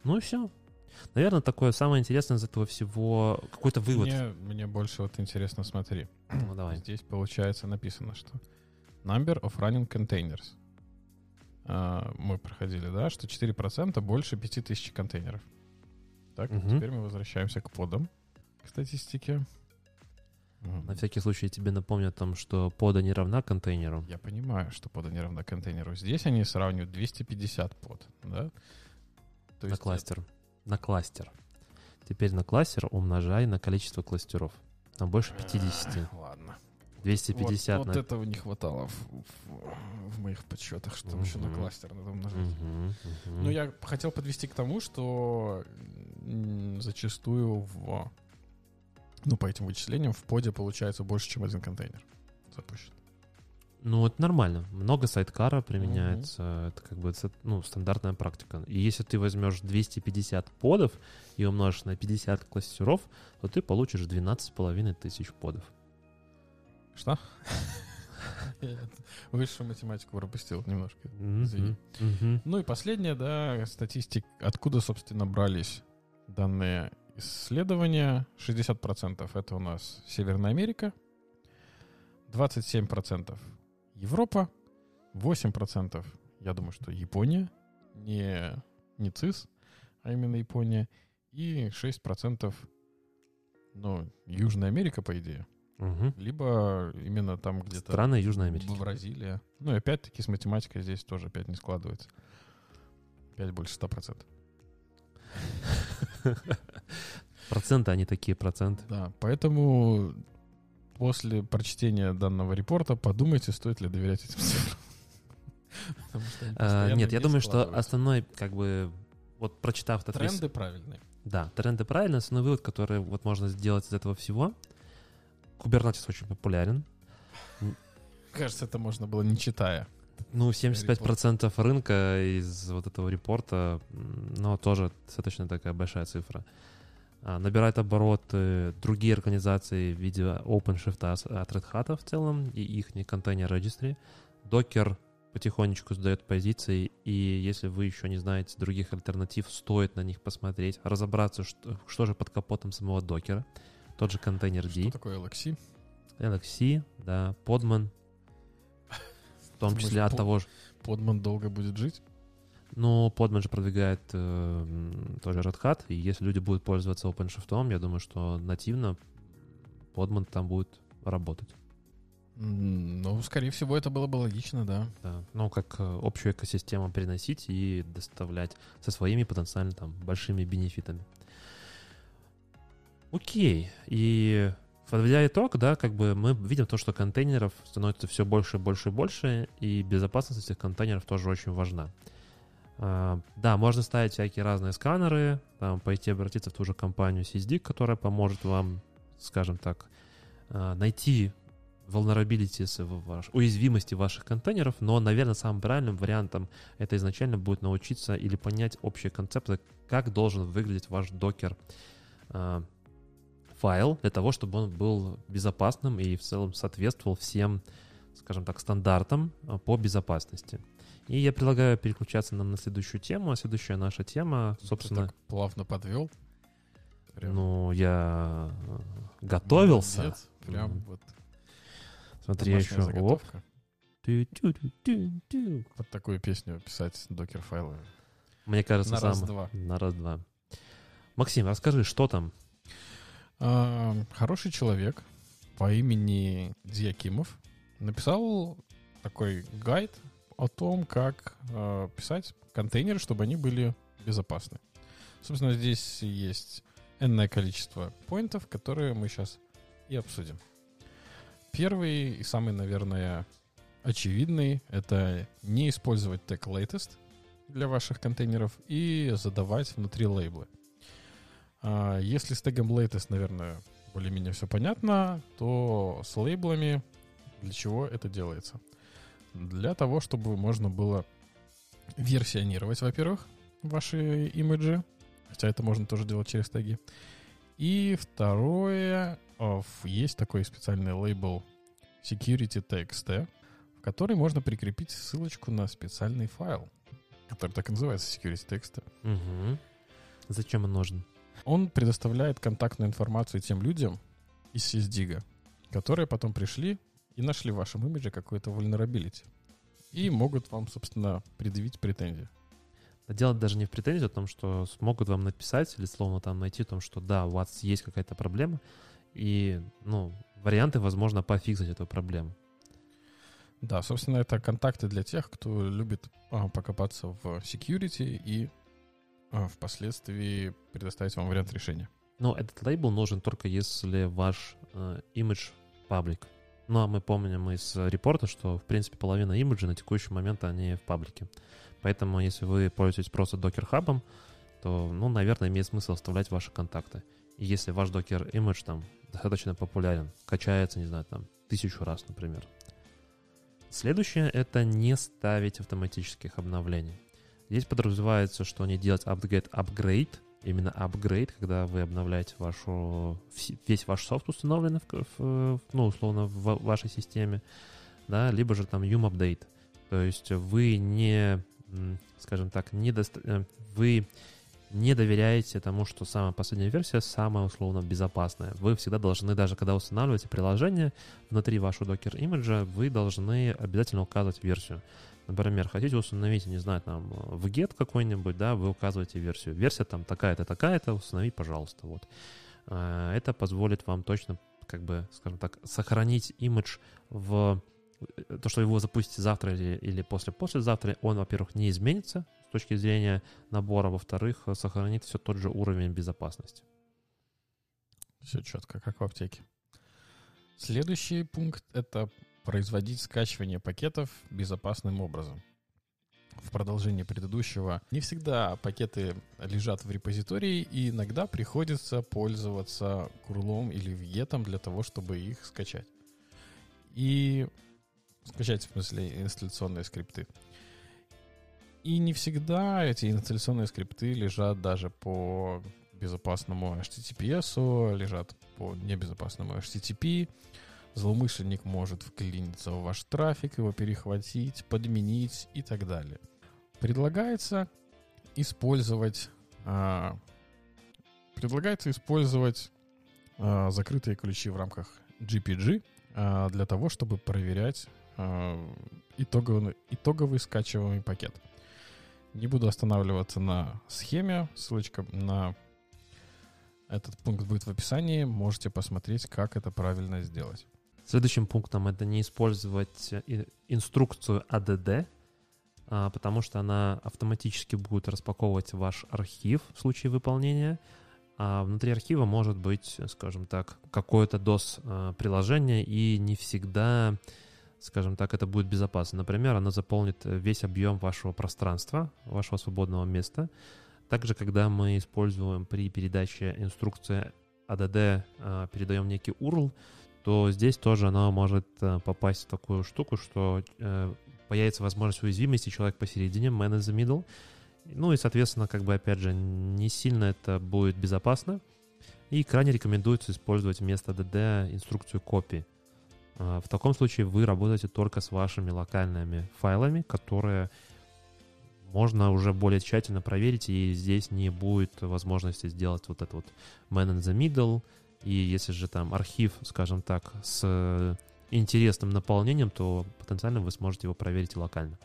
Ну и все. Наверное, такое самое интересное из этого всего какой-то вывод. Мне, мне больше вот интересно, смотри. Ну, давай. Здесь, получается, написано, что number of running containers. А, мы проходили, да, что 4% больше 5000 контейнеров. Так, Мгм. теперь мы возвращаемся к подам, к статистике. На всякий случай тебе напомню о том, что пода не равна контейнеру. Я понимаю, что пода не равна контейнеру. Здесь они сравнивают 250 под, да? То на кластер. На кластер. Теперь на кластер умножай на количество кластеров. Там больше 50. Эх, Ладно. 250 Вот, на... вот этого не хватало в, в- в моих подсчетах, что там еще на кластер надо умножать. Мгм, мгм. Ну, я хотел подвести к тому, что зачастую в, ну, по этим вычислениям в поде получается больше, чем один контейнер запущен. Ну, это нормально. Много сайткара применяется. Это как бы ну, стандартная практика. И если ты возьмешь 250 подов и умножишь на 50 кластеров, то ты получишь 12,5 тысяч подов. Что? Высшую математику пропустил немножко. Мгм. Ну и последнее, да, статистик, откуда, собственно, брались данные исследования. 60% это у нас Северная Америка, 27% Европа, 8% я думаю, что Япония, не, не ЦИС, а именно Япония, и 6% ну, Южная Америка, по идее. Мгм. Либо именно там где-то... Страны Южной Америки. Бразилия. Ну и опять-таки с математикой здесь тоже опять не складывается. Опять больше 100%. Проценты, они такие проценты. Да, поэтому после прочтения данного репорта подумайте, стоит ли доверять этим цифрам. А, Нет, я думаю, что основной, как бы, вот прочитав этот Тренды правильные. Да, тренды правильно. Основной вывод, который вот можно сделать из этого всего. Kubernetes очень популярен. Кажется, это можно было не читая. Ну, 75% рынка из вот этого репорта, но тоже достаточно такая большая цифра. А, Набирает обороты другие организации в виде OpenShift от Red Hat в целом и их контейнер registry. Docker потихонечку сдает позиции, и если вы еще не знаете других альтернатив, стоит на них посмотреть, разобраться, что, что же под капотом самого докера. Тот же контейнер D. Что такое LXC? LXC, да, Podman. В том числе от того же. Подман долго будет жить? Ну, Podman же продвигает э, тоже Red Hat, и если люди будут пользоваться OpenShift, я думаю, что нативно Podman там будет работать. Ну, скорее всего, это было бы логично, да. Да. Ну, как э, общую экосистему переносить и доставлять со своими потенциально там большими бенефитами. Окей. И подводя итог, да, как бы мы видим то, что контейнеров становится все больше и больше и больше, и безопасность этих контейнеров тоже очень важна. А, Да, можно ставить всякие разные сканеры, там, пойти обратиться в ту же компанию CSD, которая поможет вам, скажем так, а, найти vulnerabilities, уязвимости ваших контейнеров, но, наверное, самым правильным вариантом это изначально будет научиться или понять общие концепты, как должен выглядеть ваш докер а, файл для того, чтобы он был безопасным и в целом соответствовал всем, скажем так, стандартам а, по безопасности. И я предлагаю переключаться нам на следующую тему. А следующая наша тема, Ты собственно, так плавно подвел. Прям ну, я э, готовился. молодец. Прям Мгм. вот Смотри, я еще... Оп. Под такую песню писать докер-файлы. Мне кажется, На сам... раз-два. На раз-два. Максим, расскажи, что там? А, Хороший человек по имени Дьякимов написал такой гайд о том, как а, писать контейнеры, чтобы они были безопасны. Собственно, здесь есть энное количество поинтов, которые мы сейчас и обсудим. Первый и самый, наверное, очевидный — это не использовать тег latest для ваших контейнеров и задавать внутри лейблы. А, Если с тегом latest, наверное, более-менее все понятно, то с лейблами для чего это делается? Для того, чтобы можно было версионировать, во-первых, ваши имиджи, хотя это можно тоже делать через теги. И второе, а, есть такой специальный лейбл security.txt, в который можно прикрепить ссылочку на специальный файл, который так и называется security.txt. Мгм. Зачем он нужен? Он предоставляет контактную информацию тем людям из SysDig, которые потом пришли и нашли в вашем имидже какое-то vulnerability. И могут вам, собственно, предъявить претензии. А Дело даже не в претензии о том, что смогут вам написать или словно там найти о том, что да, у вас есть какая-то проблема, и, ну, варианты, возможно, пофиксить эту проблему. Да, собственно, это контакты для тех, кто любит а, покопаться в security и а, впоследствии предоставить вам вариант решения. Но этот лейбл нужен только если ваш э, имидж паблик. Ну, а мы помним из э, репорта, что, в принципе, половина имиджей на текущий момент, они в паблике. Поэтому, если вы пользуетесь просто докер-хабом, то, ну, наверное, имеет смысл оставлять ваши контакты. И если ваш докер-имидж там достаточно популярен, качается, не знаю, там, тысячу раз, например. Следующее — это не ставить автоматических обновлений. Здесь подразумевается, что не делать upgrade, upgrade, именно upgrade, когда вы обновляете вашу, весь ваш софт установленный, в, в, ну, условно, в вашей системе, да, либо же там yum update. То есть вы не, скажем так, не доста- э, вы не доверяете тому, что самая последняя версия самая условно безопасная. Вы всегда должны, даже когда устанавливаете приложение, внутри вашего докер имиджа вы должны обязательно указывать версию. Например, хотите установить, не знаю, там, в get какой-нибудь, да, вы указываете версию. Версия там такая-то, такая-то, установи, пожалуйста, вот. А, Это позволит вам точно, как бы, скажем так, сохранить имидж в э, то, что его запустите завтра или, или после-послезавтра, он, во-первых, не изменится с точки зрения набора, во-вторых, сохранит все тот же уровень безопасности. Все четко, как в аптеке. Следующий пункт — это производить скачивание пакетов безопасным образом. В продолжении предыдущего, не всегда пакеты лежат в репозитории, и иногда приходится пользоваться курлом или вьетом для того, чтобы их скачать. И скачать, в смысле, инсталляционные скрипты. И не всегда эти инсталляционные скрипты лежат даже по безопасному HTTPS, лежат по небезопасному HTTP. Злоумышленник может вклиниться в ваш трафик, его перехватить, подменить и так далее. Предлагается использовать а, предлагается использовать а, закрытые ключи в рамках GPG а, для того, чтобы проверять а, итоговый, итоговый скачиваемый пакет. Не буду останавливаться на схеме, ссылочка на этот пункт будет в описании, можете посмотреть, как это правильно сделать. Следующим пунктом это не использовать и- инструкцию ADD, а, потому что она автоматически будет распаковывать ваш архив в случае выполнения. А внутри архива может быть, скажем так, какое-то DOS-приложение, и не всегда, скажем так, это будет безопасно. Например, она заполнит весь объем вашего пространства, вашего свободного места. Также, когда мы используем при передаче инструкции ADD, а, передаем некий URL, то здесь тоже она может э, попасть в такую штуку, что э, появится возможность уязвимости, человек посередине, man in the middle. Ну и, соответственно, как бы, опять же, не сильно это будет безопасно. И крайне рекомендуется использовать вместо DD инструкцию копии. А, В таком случае вы работаете только с вашими локальными файлами, которые можно уже более тщательно проверить, и здесь не будет возможности сделать вот это вот man in the middle, и если же там архив, скажем так, с интересным наполнением, то потенциально вы сможете его проверить локально.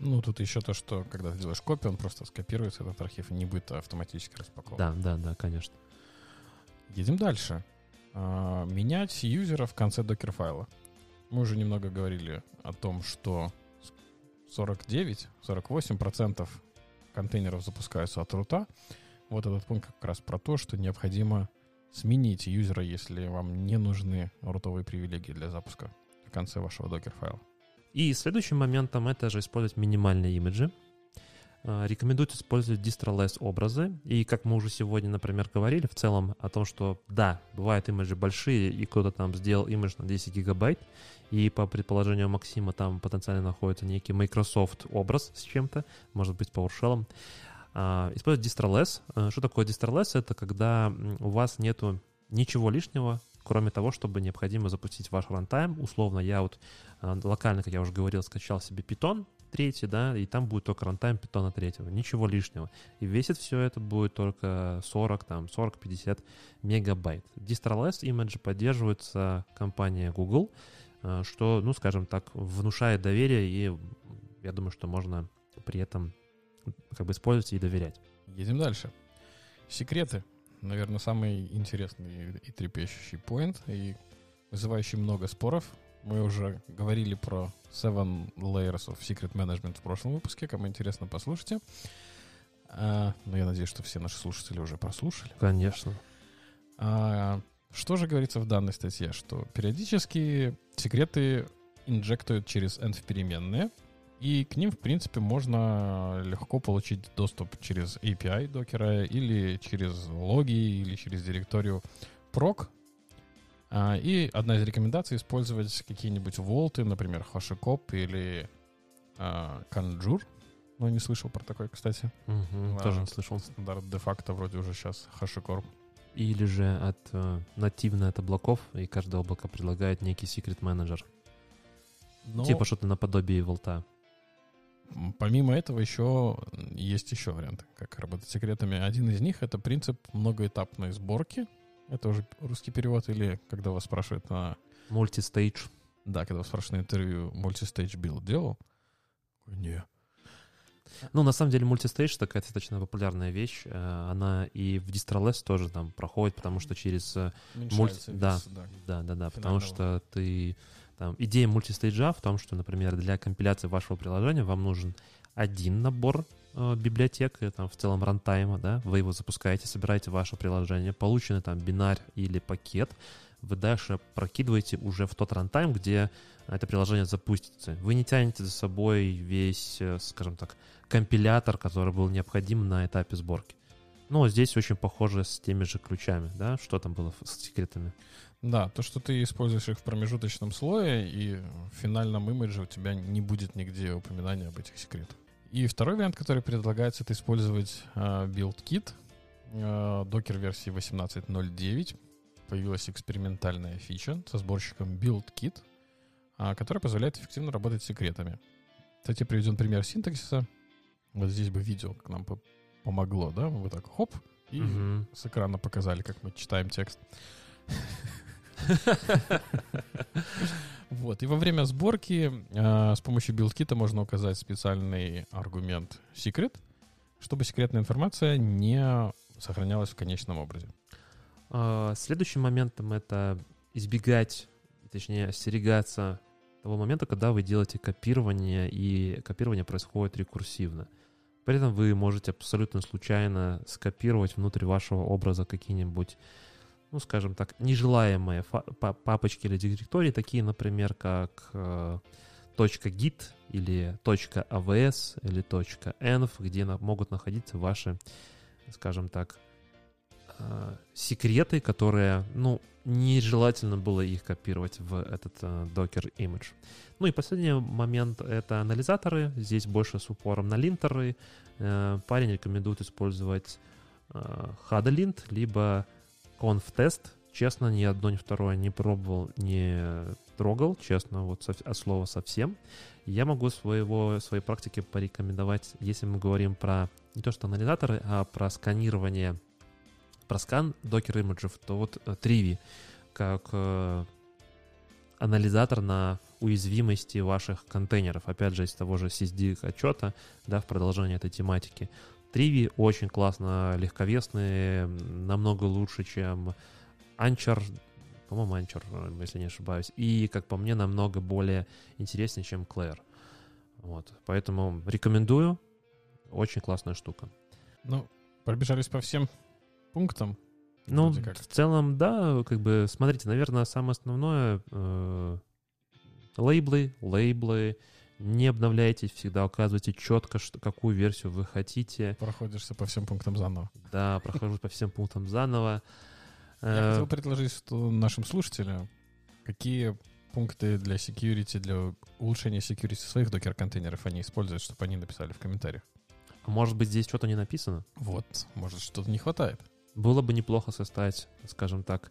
Ну, тут еще то, что когда ты делаешь копию, он просто скопируется, этот архив, не будет автоматически распакован. Да, да, да, конечно. Едем дальше. А, менять юзера в конце докер-файла. Мы уже немного говорили о том, что 49-48% контейнеров запускаются от рута. Вот этот пункт как раз про то, что необходимо сменить юзера, если вам не нужны рутовые привилегии для запуска в конце вашего докер-файла. И следующим моментом это же использовать минимальные имиджи. А, Рекомендуют использовать distroless образы. И как мы уже сегодня, например, говорили в целом о том, что да, бывают имиджи большие, и кто-то там сделал имидж на 10 гигабайт, и по предположению Максима там потенциально находится некий Microsoft образ с чем-то, может быть, PowerShell. А, Использовать distroless. А, Что такое distroless? Это когда у вас нету ничего лишнего, кроме того, чтобы необходимо запустить ваш runtime. Условно, я вот а, локально, как я уже говорил, скачал себе Python третий, да, и там будет только runtime питона третьего, ничего лишнего. И весит все это будет только 40, там, 40-50 мегабайт. Distroless имиджи поддерживается компанией Google, а, что, ну, скажем так, внушает доверие, и я думаю, что можно при этом как бы использовать и доверять. Едем дальше. Секреты. Наверное, самый интересный и трепещущий поинт, и вызывающий много споров. Мы уже говорили про Seven Layers of Secret Management в прошлом выпуске. Кому интересно, послушайте. А, ну, я надеюсь, что все наши слушатели уже прослушали. Конечно. А, что же говорится в данной статье? Что периодически секреты инжектуют через env переменные, и к ним, в принципе, можно легко получить доступ через API докера или через логи, или через директорию proc. А, И одна из рекомендаций использовать какие-нибудь волты, например, HashiCorp или а, Conjure. Ну, не слышал про такой, кстати. Да. Тоже не слышал. Стандарт де-факто вроде уже сейчас HashiCorp. Или же от э, нативно от облаков, и каждое облако предлагает некий секрет менеджер. Но Типа что-то наподобие волта. Помимо этого еще есть еще варианты, как работать с секретами. Один из них — это принцип многоэтапной сборки. Это уже русский перевод, или когда вас спрашивают на... Мультистейдж. Да, когда вас спрашивают на интервью multi-stage build делал? Не. Ну, на самом деле, мультистейдж такая достаточно популярная вещь. Э, Она и в Distroless тоже там проходит, потому что через... э, Уменьшается да. вес, да. Да, да, да, потому что ты... Там, идея мультистейджа в том, что, например, для компиляции вашего приложения вам нужен один набор э, библиотека, там, в целом рантайма, да, вы его запускаете, собираете ваше приложение, полученный там бинарь или пакет, вы дальше прокидываете уже в тот рантайм, где это приложение запустится. Вы не тянете за собой весь, э, скажем так, компилятор, который был необходим на этапе сборки. Ну, здесь очень похоже с теми же ключами, да? Что там было с секретами? Да, то, что ты используешь их в промежуточном слое, и в финальном имидже у тебя не будет нигде упоминания об этих секретах. И второй вариант, который предлагается, это использовать э, BuildKit. Э, докер версии 18.09 появилась экспериментальная фича со сборщиком BuildKit, э, которая позволяет эффективно работать с секретами. Кстати, приведен пример синтаксиса. Вот здесь бы видео к нам помогло, да? Вы так хоп, и угу. с экрана показали, как мы читаем текст. Вот. И во время сборки э, с помощью билдкита можно указать специальный аргумент secret, чтобы секретная информация не сохранялась в конечном образе. А, следующим моментом это избегать, точнее, остерегаться того момента, когда вы делаете копирование, и копирование происходит рекурсивно. При этом вы можете абсолютно случайно скопировать внутрь вашего образа какие-нибудь, ну, скажем так, нежелаемые папочки или директории, такие, например, как э, .git или .avs или .env, где могут находиться ваши, скажем так, э, секреты, которые, ну, нежелательно было их копировать в этот э, Docker image. Ну и последний момент — это анализаторы. Здесь больше с упором на линтеры. Э, парень рекомендует использовать э, Hadalint, либо ConfTest. Честно, ни одно, ни второе не пробовал, не трогал, честно, вот от слова совсем. Я могу своего, своей практике порекомендовать, если мы говорим про не то что анализаторы, а про сканирование, про скан докер имиджев, то вот Trivi как анализатор на уязвимости ваших контейнеров. Опять же, из того же CSD отчета, да, в продолжение этой тематики. Триви очень классно, легковесные, намного лучше, чем Anchor, по-моему, Anchor, если не ошибаюсь. И, как по мне, намного более интереснее, чем Claire. Вот. Поэтому рекомендую. Очень классная штука. Ну, пробежались по всем пунктам. Ну, в целом, да, как бы, смотрите, наверное, самое основное э, лейблы, лейблы, не обновляйтесь, всегда указывайте четко, что, какую версию вы хотите. Проходишься по всем пунктам заново. Да, прохожу по всем пунктам заново. Я хотел предложить что нашим слушателям, какие пункты для security, для улучшения security своих докер-контейнеров они используют, чтобы они написали в комментариях. Может быть, здесь что-то не написано? Вот, может, что-то не хватает. Было бы неплохо составить, скажем так,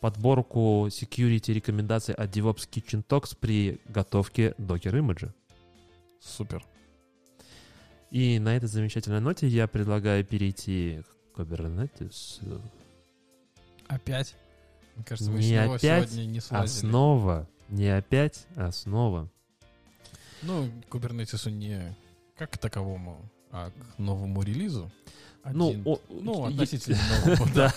подборку security рекомендаций от DevOps Kitchen Talks при готовке Docker имиджа. Супер. И на этой замечательной ноте я предлагаю перейти к Kubernetes. Опять? Мне кажется, вы не опять, сегодня не слазили. Основа. Не опять, а снова. Ну, Kubernetes не как к таковому, а к новому релизу. Ну, о, ну, относительно нового, да.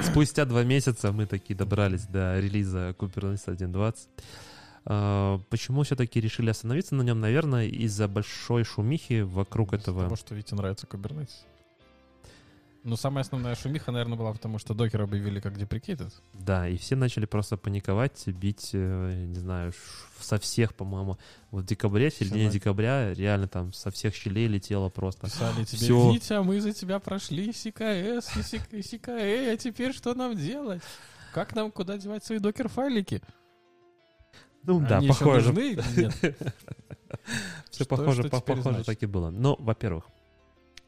Спустя два месяца мы таки добрались до релиза Kubernetes 1.20. А, почему все-таки решили остановиться на нем? Наверное, из-за большой шумихи вокруг этого. Потому что Вите нравится Kubernetes. Ну, самая основная шумиха, наверное, была потому, что докер объявили как deprecated. Да, и все начали просто паниковать, бить, э, не знаю, со всех, по-моему, вот в декабре, в середине декабря, реально там со всех щелей летело просто. Писали тебе, все... Витя, мы за тебя прошли СКС и СКЭ, а теперь что нам делать? Как нам куда девать свои докер-файлики? Ну Они да, похоже. Все похоже, похоже так и было. Но, во-первых,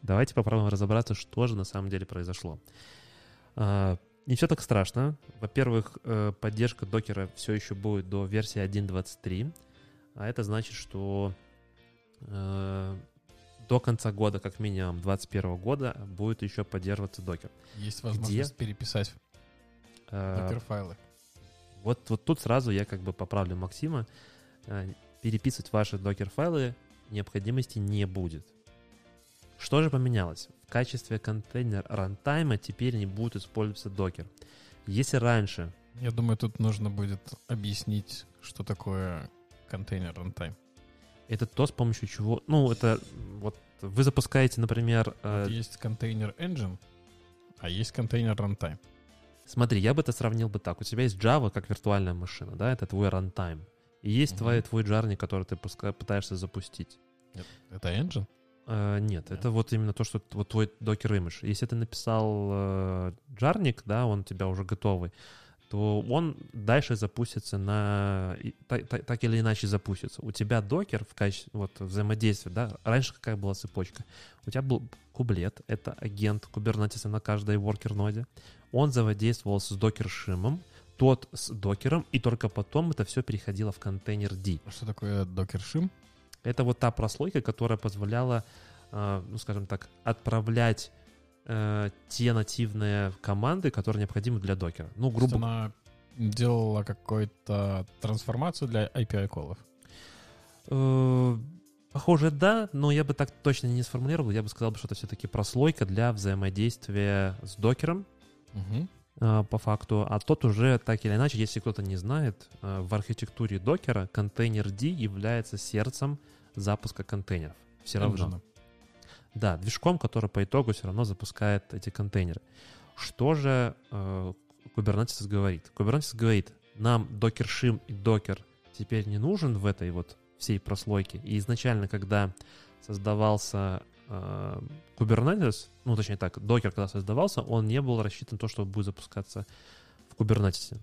Давайте попробуем разобраться, что же на самом деле произошло. А, не все так страшно. Во-первых, э, поддержка докера все еще будет до версии 1.23, а это значит, что э, до конца года, как минимум 2021 года, будет еще поддерживаться докер. Есть возможность Где, переписать э, докер-файлы. Вот, вот тут сразу я как бы поправлю Максима. Переписывать ваши докер-файлы необходимости не будет. Что же поменялось? В качестве контейнер рантайма теперь не будет использоваться докер. Если раньше... Я думаю, тут нужно будет объяснить, что такое container runtime. Это то, с помощью чего... Ну, это вот вы запускаете, например... э, Вот есть container engine, а есть container runtime. Смотри, я бы это сравнил бы так. У тебя есть Java как виртуальная машина, да, это твой runtime. И есть Мгм. твой, твой jar ник, который ты пуска- пытаешься запустить. Это engine? Э, нет, Да. это вот именно то, что вот твой Docker image. Если ты написал э, джарник, да, он у тебя уже готовый, то он дальше запустится на... и та- та- так или иначе запустится. У тебя докер в качестве вот, взаимодействия, да, раньше какая была цепочка? У тебя был кублет, это агент кубернетиса на каждой воркер-ноде. Он взаимодействовал с докер-шимом, тот с докером, и только потом это все переходило в контейнер D. А Что такое Docker Shim? Это вот та прослойка, которая позволяла, э, ну, скажем так, отправлять э, те нативные команды, которые необходимы для докера. Ну, То грубо она делала какую-то трансформацию для API-колов. Э, Похоже, да, но я бы так точно не сформулировал. Я бы сказал, что это все-таки прослойка для взаимодействия с докером э, по факту. А тот уже так или иначе, если кто-то не знает, э, в архитектуре докера контейнер D является сердцем запуска контейнеров. Все равно. Engine. Да, движком, который по итогу все равно запускает эти контейнеры. Что же э, Kubernetes говорит? Kubernetes говорит, нам Docker Shim и Docker теперь не нужен в этой вот всей прослойке. И изначально, когда создавался э, Kubernetes, ну, точнее так, Docker, когда создавался, он не был рассчитан на то, что будет запускаться в Kubernetes.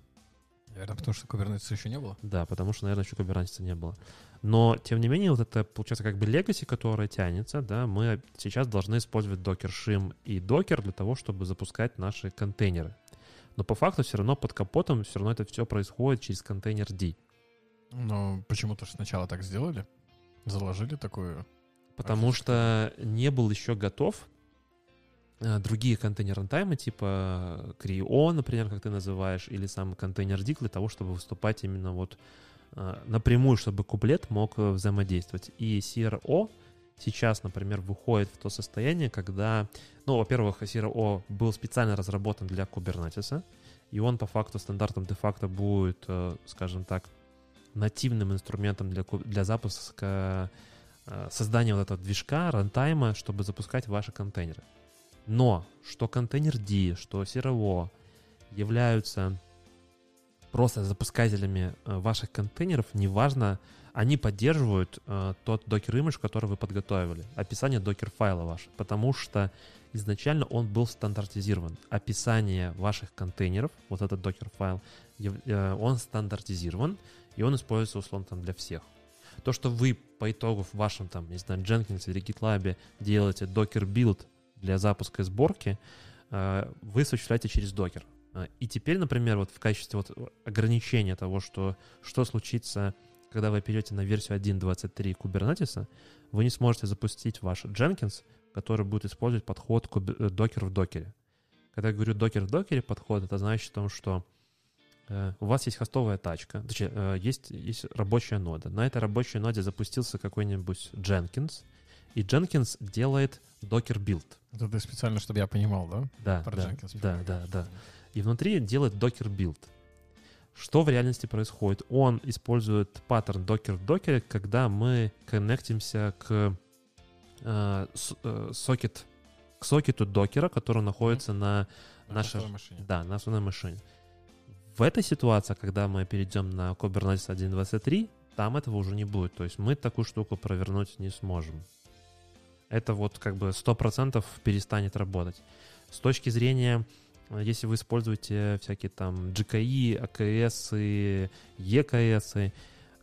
Наверное, потому что Kubernetes еще не было. Да, потому что, наверное, еще Kubernetes не было. Но, тем не менее, вот это, получается, как бы legacy, которая тянется, да, мы сейчас должны использовать Docker Shim и Docker для того, чтобы запускать наши контейнеры. Но по факту все равно под капотом все равно это все происходит через контейнер D. Но почему-то ж сначала так сделали. Заложили такую... Потому что не был еще готов другие контейнер рантаймы, типа Creo, например, как ты называешь, или сам контейнер D для того, чтобы выступать именно вот э, напрямую, чтобы куплет мог э, взаимодействовать. И CRO сейчас, например, выходит в то состояние, когда, ну, во-первых, CRO был специально разработан для Kubernetes, и он по факту стандартом де-факто будет, э, скажем так, нативным инструментом для, для запуска э, создания вот этого движка, рантайма, чтобы запускать ваши контейнеры. Но что контейнер D, что CRO являются просто запускателями э, ваших контейнеров, неважно, они поддерживают э, тот докер имидж, который вы подготовили, описание докер файла ваш, потому что изначально он был стандартизирован. Описание ваших контейнеров, вот этот докер файл, он стандартизирован, и он используется условно там для всех. То, что вы по итогу в вашем там, не знаю, Jenkins или GitLab делаете Docker build для запуска и сборки, э, вы осуществляете через. Э, И теперь, например, вот в качестве вот ограничения того, что, что случится, когда вы перейдете на версию 1.23 Kubernetes, вы не сможете запустить ваш Jenkins, который будет использовать подход э, Docker в докере. Когда я говорю Docker в докере подход, это значит о том, что э, у вас есть хостовая тачка, точнее, есть, есть рабочая нода. На этой рабочей ноде запустился какой-нибудь Jenkins, и Jenkins делает Docker build. Это ты специально, чтобы я понимал, да? Да, Про да, Jenkins да, да, да. И внутри делает Docker build. Что в реальности происходит? Он использует паттерн Docker в докере, когда мы коннектимся к э, э, сокет, к сокету докера, который находится на На Наша- хостовой машине. да, на основной машине. В этой ситуации, когда мы перейдем на Kubernetes 1.23, там этого уже не будет. То есть мы такую штуку провернуть не сможем. Это вот как бы 100% перестанет работать. С точки зрения, э, если вы используете всякие там GKI, AKS, EKS,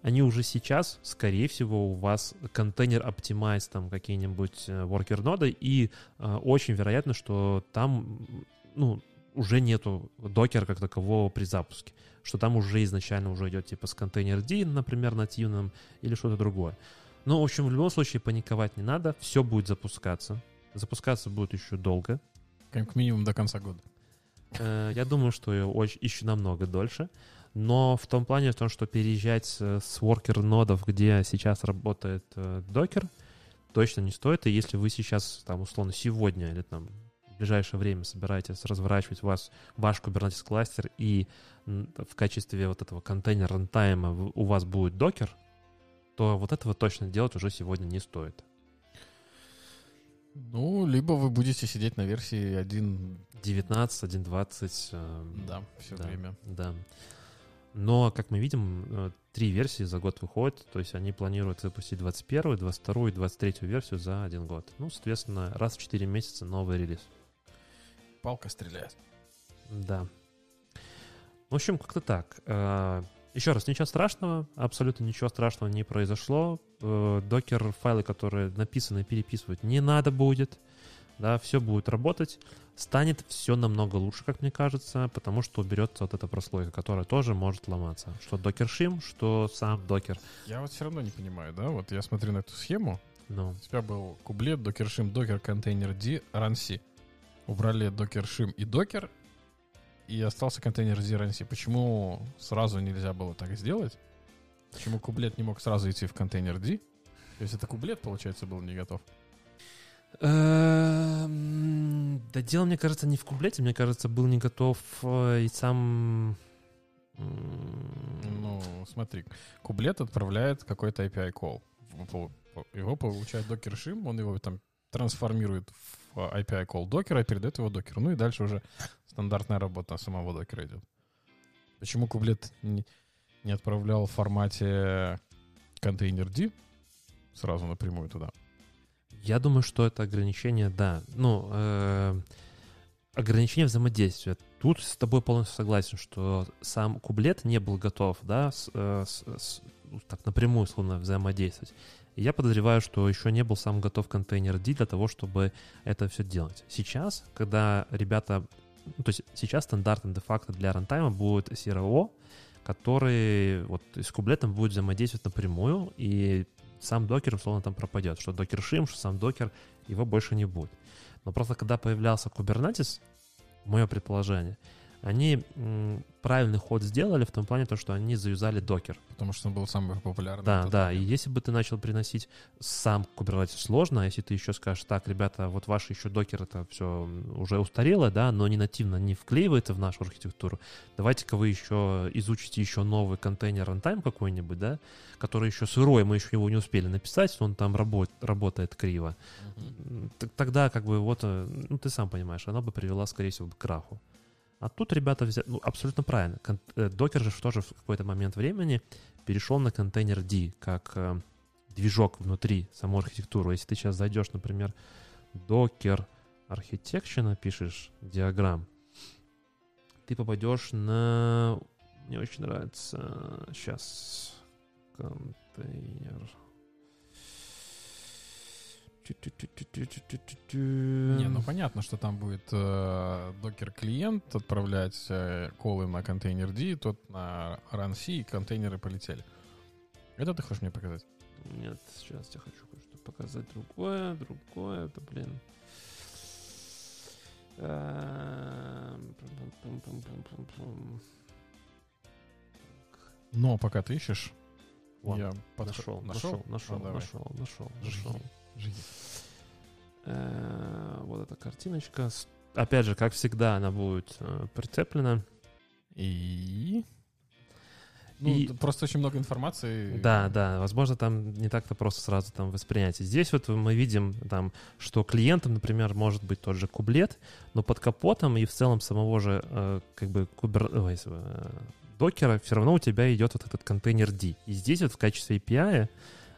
они уже сейчас, скорее всего, у вас контейнер оптимайз там какие-нибудь э, worker ноды, и э, очень вероятно, что там, ну, уже нету докера как такового при запуске, что там уже изначально уже идет типа с контейнер D, например, нативным или что-то другое. Но, в общем, в любом случае паниковать не надо, все будет запускаться. Запускаться будет еще долго. Как минимум до конца года. Э, Я думаю, что еще намного дольше. Но в том плане, в том, что переезжать с worker нодов, где сейчас работает э, докер, точно не стоит. И если вы сейчас, там, условно, сегодня или там в ближайшее время собираетесь разворачивать вас, ваш Kubernetes кластер и в качестве вот этого контейнера рантайма у вас будет докер, то вот этого точно делать уже сегодня не стоит. Ну, либо вы будете сидеть на версии 1, 19, 1.20. э, да, все Да. время. Да. Но, как мы видим, э, три версии за год выходят, то есть они планируют выпустить 21, 22 и 23 версию за один год. Ну, соответственно, раз в 4 месяца новый релиз. Палка стреляет. Да. В общем, как-то так. Еще раз, ничего страшного, абсолютно ничего страшного не произошло. Э, Докер файлы, которые написаны, переписывать не надо будет. Да, все будет работать. Станет все намного лучше, как мне кажется, потому что уберется вот эта прослойка, которая тоже может ломаться. Что докер шим, что сам докер. Я вот все равно не понимаю, да? Вот я смотрю на эту схему. Ну, У тебя был кублет, докершим, докер, контейнер D, ранси. Убрали докершим и докер, и остался контейнер ранси. Почему сразу нельзя было так сделать? Почему кублет не мог сразу идти в контейнер D? То есть это кублет, получается, был не готов. Эм, Да дело, мне кажется, не в кублете, мне кажется, был не готов э, и сам... Ну, смотри, кублет отправляет какой-то API call. Его получает докершим, он его там трансформирует в API call докера, передает его докеру. Ну и дальше уже стандартная работа самого докера идет. Почему кублет не, отправлял в формате контейнер D сразу напрямую туда? Я думаю, что это ограничение, да. Ну, э, ограничение взаимодействия. Тут с тобой полностью согласен, что сам кублет не был готов, да, с- э, с- с- ну, так напрямую, словно взаимодействовать. Я подозреваю, что еще не был сам готов контейнер D для того, чтобы это все делать. Сейчас, когда ребята... Ну, то есть сейчас стандартом де-факто для рантайма будет CRO, который вот с кублетом будет взаимодействовать напрямую, и сам докер, условно, там пропадет. Что докер шим, что сам докер, его больше не будет. Но просто когда появлялся Kubernetes, мое предположение, они правильный ход сделали в том плане, то, что они заюзали докер. Потому что он был самый популярный. Да, да. И момент. если бы ты начал приносить сам Kubernetes сложно, а если ты еще скажешь, так, ребята, вот ваш еще докер это все уже устарело, да, но не нативно не вклеивается в нашу архитектуру, давайте-ка вы еще изучите еще новый контейнер runtime какой-нибудь, да, который еще сырой, мы еще его не успели написать, он там работ- работает криво. Т- Тогда, как бы, вот, э, ну, ты сам понимаешь, она бы привела, скорее всего, к краху. А тут ребята взяли, ну, абсолютно правильно. Кон- э, же тоже в какой-то момент времени перешел на контейнер D, как э, движок внутри самой архитектуры. Если ты сейчас зайдешь, например, Docker Architecture напишешь, диаграмм, ты попадешь на... Мне очень нравится... Сейчас. Контейнер. Не, ну понятно, что там будет э, докер-клиент отправлять колы на контейнер D, тот на run C, и контейнеры полетели. Это ты хочешь мне показать? Нет, сейчас я хочу кое-что показать другое, другое, это, блин. Но пока ты ищешь, я подх- Нашел, нашел, нашел, нашел, нашел, нашел. Жги. Э, Вот эта картиночка. Опять же, как всегда, она будет э, прицеплена. И... Ну, И- просто очень много информации. Да, да, возможно, там не так-то просто сразу там воспринять. И здесь вот мы видим там, что клиентом, например, может быть тот же кублет, но под капотом и в целом самого же э, как бы кубер... ой, э, докера все равно у тебя идет вот этот контейнер D. И здесь вот в качестве API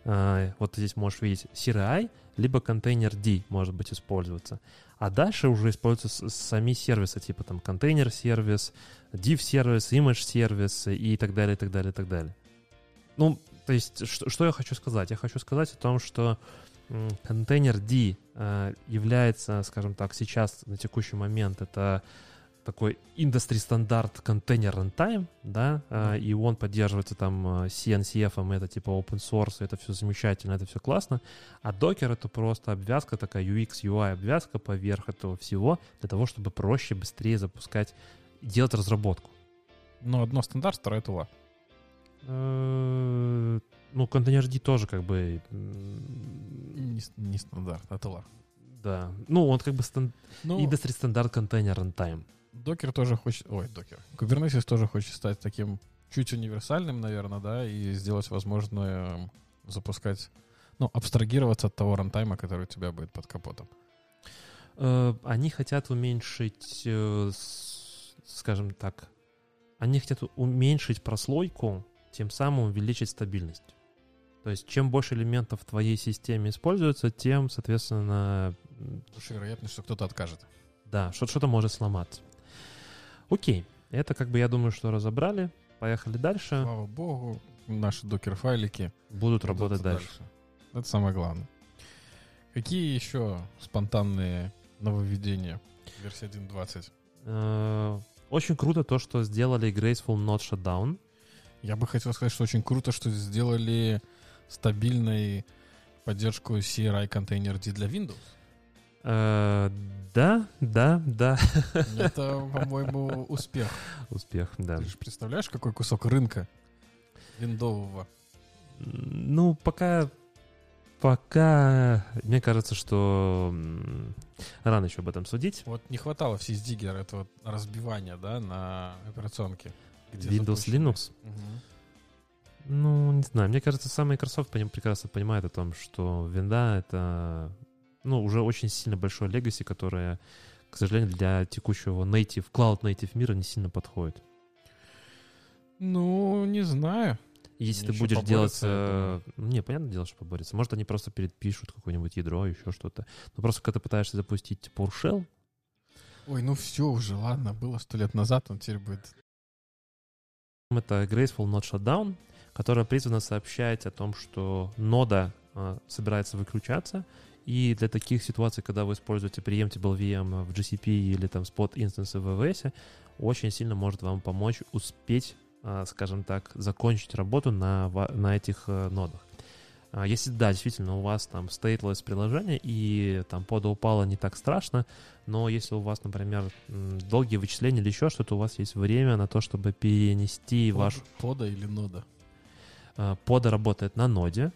вот ты здесь можешь видеть CRI, либо контейнер D может быть использоваться. А дальше уже используются сами сервисы, типа там контейнер-сервис, div-сервис, image-сервис и так далее, и так далее, и так далее. Ну, то есть, что, что я хочу сказать? Я хочу сказать о том, что контейнер D э, является, скажем так, сейчас, на текущий момент, это такой индустри стандарт контейнер runtime, да, э, и он поддерживается там э, CNCF, это типа open source, это все замечательно, это все классно, а докер это просто обвязка, такая UX, UI обвязка поверх этого всего, для того, чтобы проще, быстрее запускать, делать разработку. Но одно стандарт, второе тула. Э, Ну, контейнер D тоже как бы... Не, стандарт, а тула. Да. Ну, он как бы стан... Ну, индустри стандарт контейнер runtime. Докер тоже хочет... Ой, докер. Kubernetes тоже хочет стать таким чуть универсальным, наверное, да, и сделать возможное запускать... Ну, абстрагироваться от того рантайма, который у тебя будет под капотом. Э, Они хотят уменьшить, э, скажем так, они хотят уменьшить прослойку, тем самым увеличить стабильность. То есть, чем больше элементов в твоей системе используется, тем, соответственно, Слушай, вероятность, что кто-то откажет. да, что- что-то может сломаться. Окей, это как бы я думаю, что разобрали. Поехали дальше. Слава богу, наши докер-файлики Будут идут работать дальше. Это самое главное. Какие еще спонтанные нововведения версии 1.20? Э, Очень круто то, что сделали Graceful Not Shutdown. Я бы хотел сказать, что очень круто, что сделали стабильной поддержку CRI контейнер для Windows. Э, Да, да, да. Это, по-моему, успех. Успех, да. Ты же представляешь, какой кусок рынка виндового? Ну, пока... Пока... Мне кажется, что рано еще об этом судить. Вот не хватало в SysDigger этого разбивания, да, на операционке. Windows запущены. Linux. Мгм. Ну, не знаю. Мне кажется, сам Microsoft прекрасно понимает о том, что винда — это ну, уже очень сильно большое легаси, которое, к сожалению, для текущего native, cloud native мира не сильно подходит. Ну, не знаю. Если ты Еще будешь делать... поборются, я э, Не, понятное дело, что поборется. Может, они просто перепишут какое-нибудь ядро, еще что-то. Но просто когда ты пытаешься запустить PowerShell, Ой, ну все уже, ладно, было сто лет назад, он теперь будет. это Graceful Not Shutdown, которая призвана сообщать о том, что нода э, собирается выключаться, и для таких ситуаций, когда вы используете preemptible VM в GCP или там spot инстансы в AWS, очень сильно может вам помочь успеть, э, скажем так, закончить работу на, на этих э, нодах. А Если да, действительно, у вас там stateless приложение и там пода упала не так страшно, но если у вас, например, долгие вычисления или еще что-то, у вас есть время на то, чтобы перенести ваш Пода или нода? Э, Пода работает на ноде,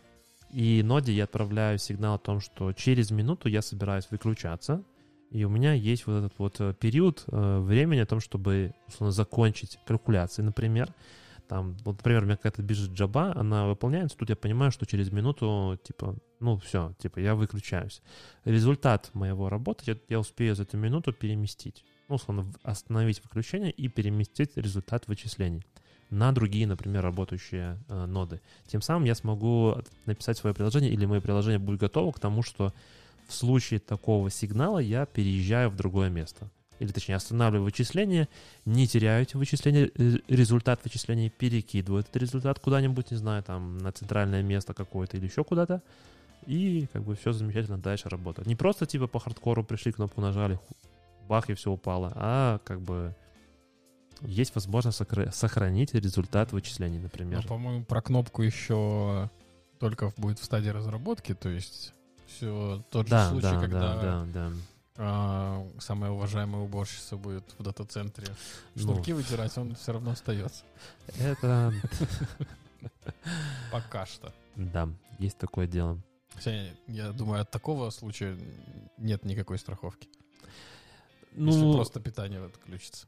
и ноде я отправляю сигнал о том, что через минуту я собираюсь выключаться, и у меня есть вот этот вот э, период э, времени о том, чтобы условно, закончить калькуляции, например. Там, вот, например, у меня какая-то бежит джаба, она выполняется, тут я понимаю, что через минуту, типа, ну все, типа, я выключаюсь. Результат моего работы я, я успею за эту минуту переместить. Ну, условно, остановить выключение и переместить результат вычислений на другие, например, работающие э, ноды. Тем самым я смогу написать свое приложение, или мое приложение будет готово к тому, что в случае такого сигнала я переезжаю в другое место. Или, точнее, останавливаю вычисление, не теряю эти вычисления, э, результат вычисления, перекидываю этот результат куда-нибудь, не знаю, там, на центральное место какое-то или еще куда-то, и как бы все замечательно дальше работает. Не просто типа по хардкору пришли, кнопку нажали, бах, и все упало, а как бы есть возможность сохранить результат вычислений, Ну, например. по-моему, про кнопку еще только будет в стадии разработки, то есть все тот же да, случай, да, когда да, да, да. а, самая уважаемая уборщица будет в дата-центре Ну. шнурки вытирать, он все равно остается. Это, Пока что. да, есть такое дело. Хотя, я думаю, от такого случая нет никакой страховки. Если Ну, просто питание отключится.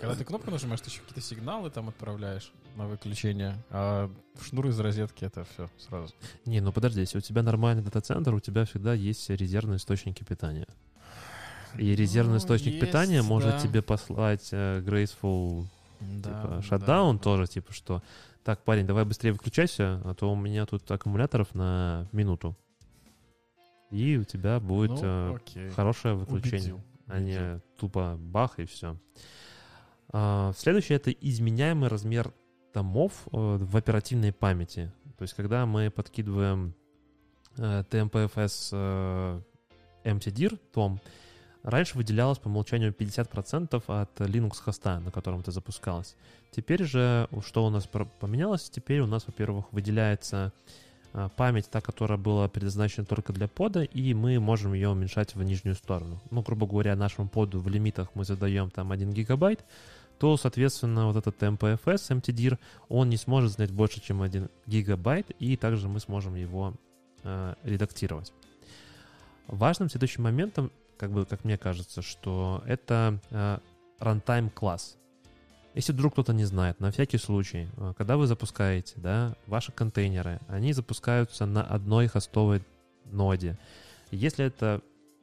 Когда ты кнопку нажимаешь, ты еще какие-то сигналы там отправляешь на выключение, а шнур из розетки это все сразу. не, ну подожди, если у тебя нормальный дата-центр, у тебя всегда есть резервные источники питания. И резервный Ну, источник есть, питания может да. тебе послать э, Graceful Да, типа да, шатдаун да. тоже, типа что так, парень, давай быстрее выключайся, а то у меня тут аккумуляторов на минуту. И у тебя будет Ну, э, хорошее выключение, Убедил, а не убедил. тупо бах и все. Следующее это изменяемый размер томов э, в оперативной памяти. То есть, когда мы подкидываем э, TMPFS э, MTDIR том, раньше выделялось по умолчанию 50% от Linux хоста, на котором это запускалось. Теперь же, что у нас поменялось? Теперь у нас, во-первых, выделяется а, память, та, которая была предназначена только для пода, и мы можем ее уменьшать в нижнюю сторону. Ну, грубо говоря, нашему поду в лимитах мы задаем там 1 гигабайт, то, соответственно, вот этот MPFS, MTDIR, он не сможет знать больше, чем 1 гигабайт, и также мы сможем его э, редактировать. Важным следующим моментом, как бы, как мне кажется, что это э, runtime класс. Если вдруг кто-то не знает, на всякий случай, э, когда вы запускаете да, ваши контейнеры, они запускаются на одной хостовой ноде. Если это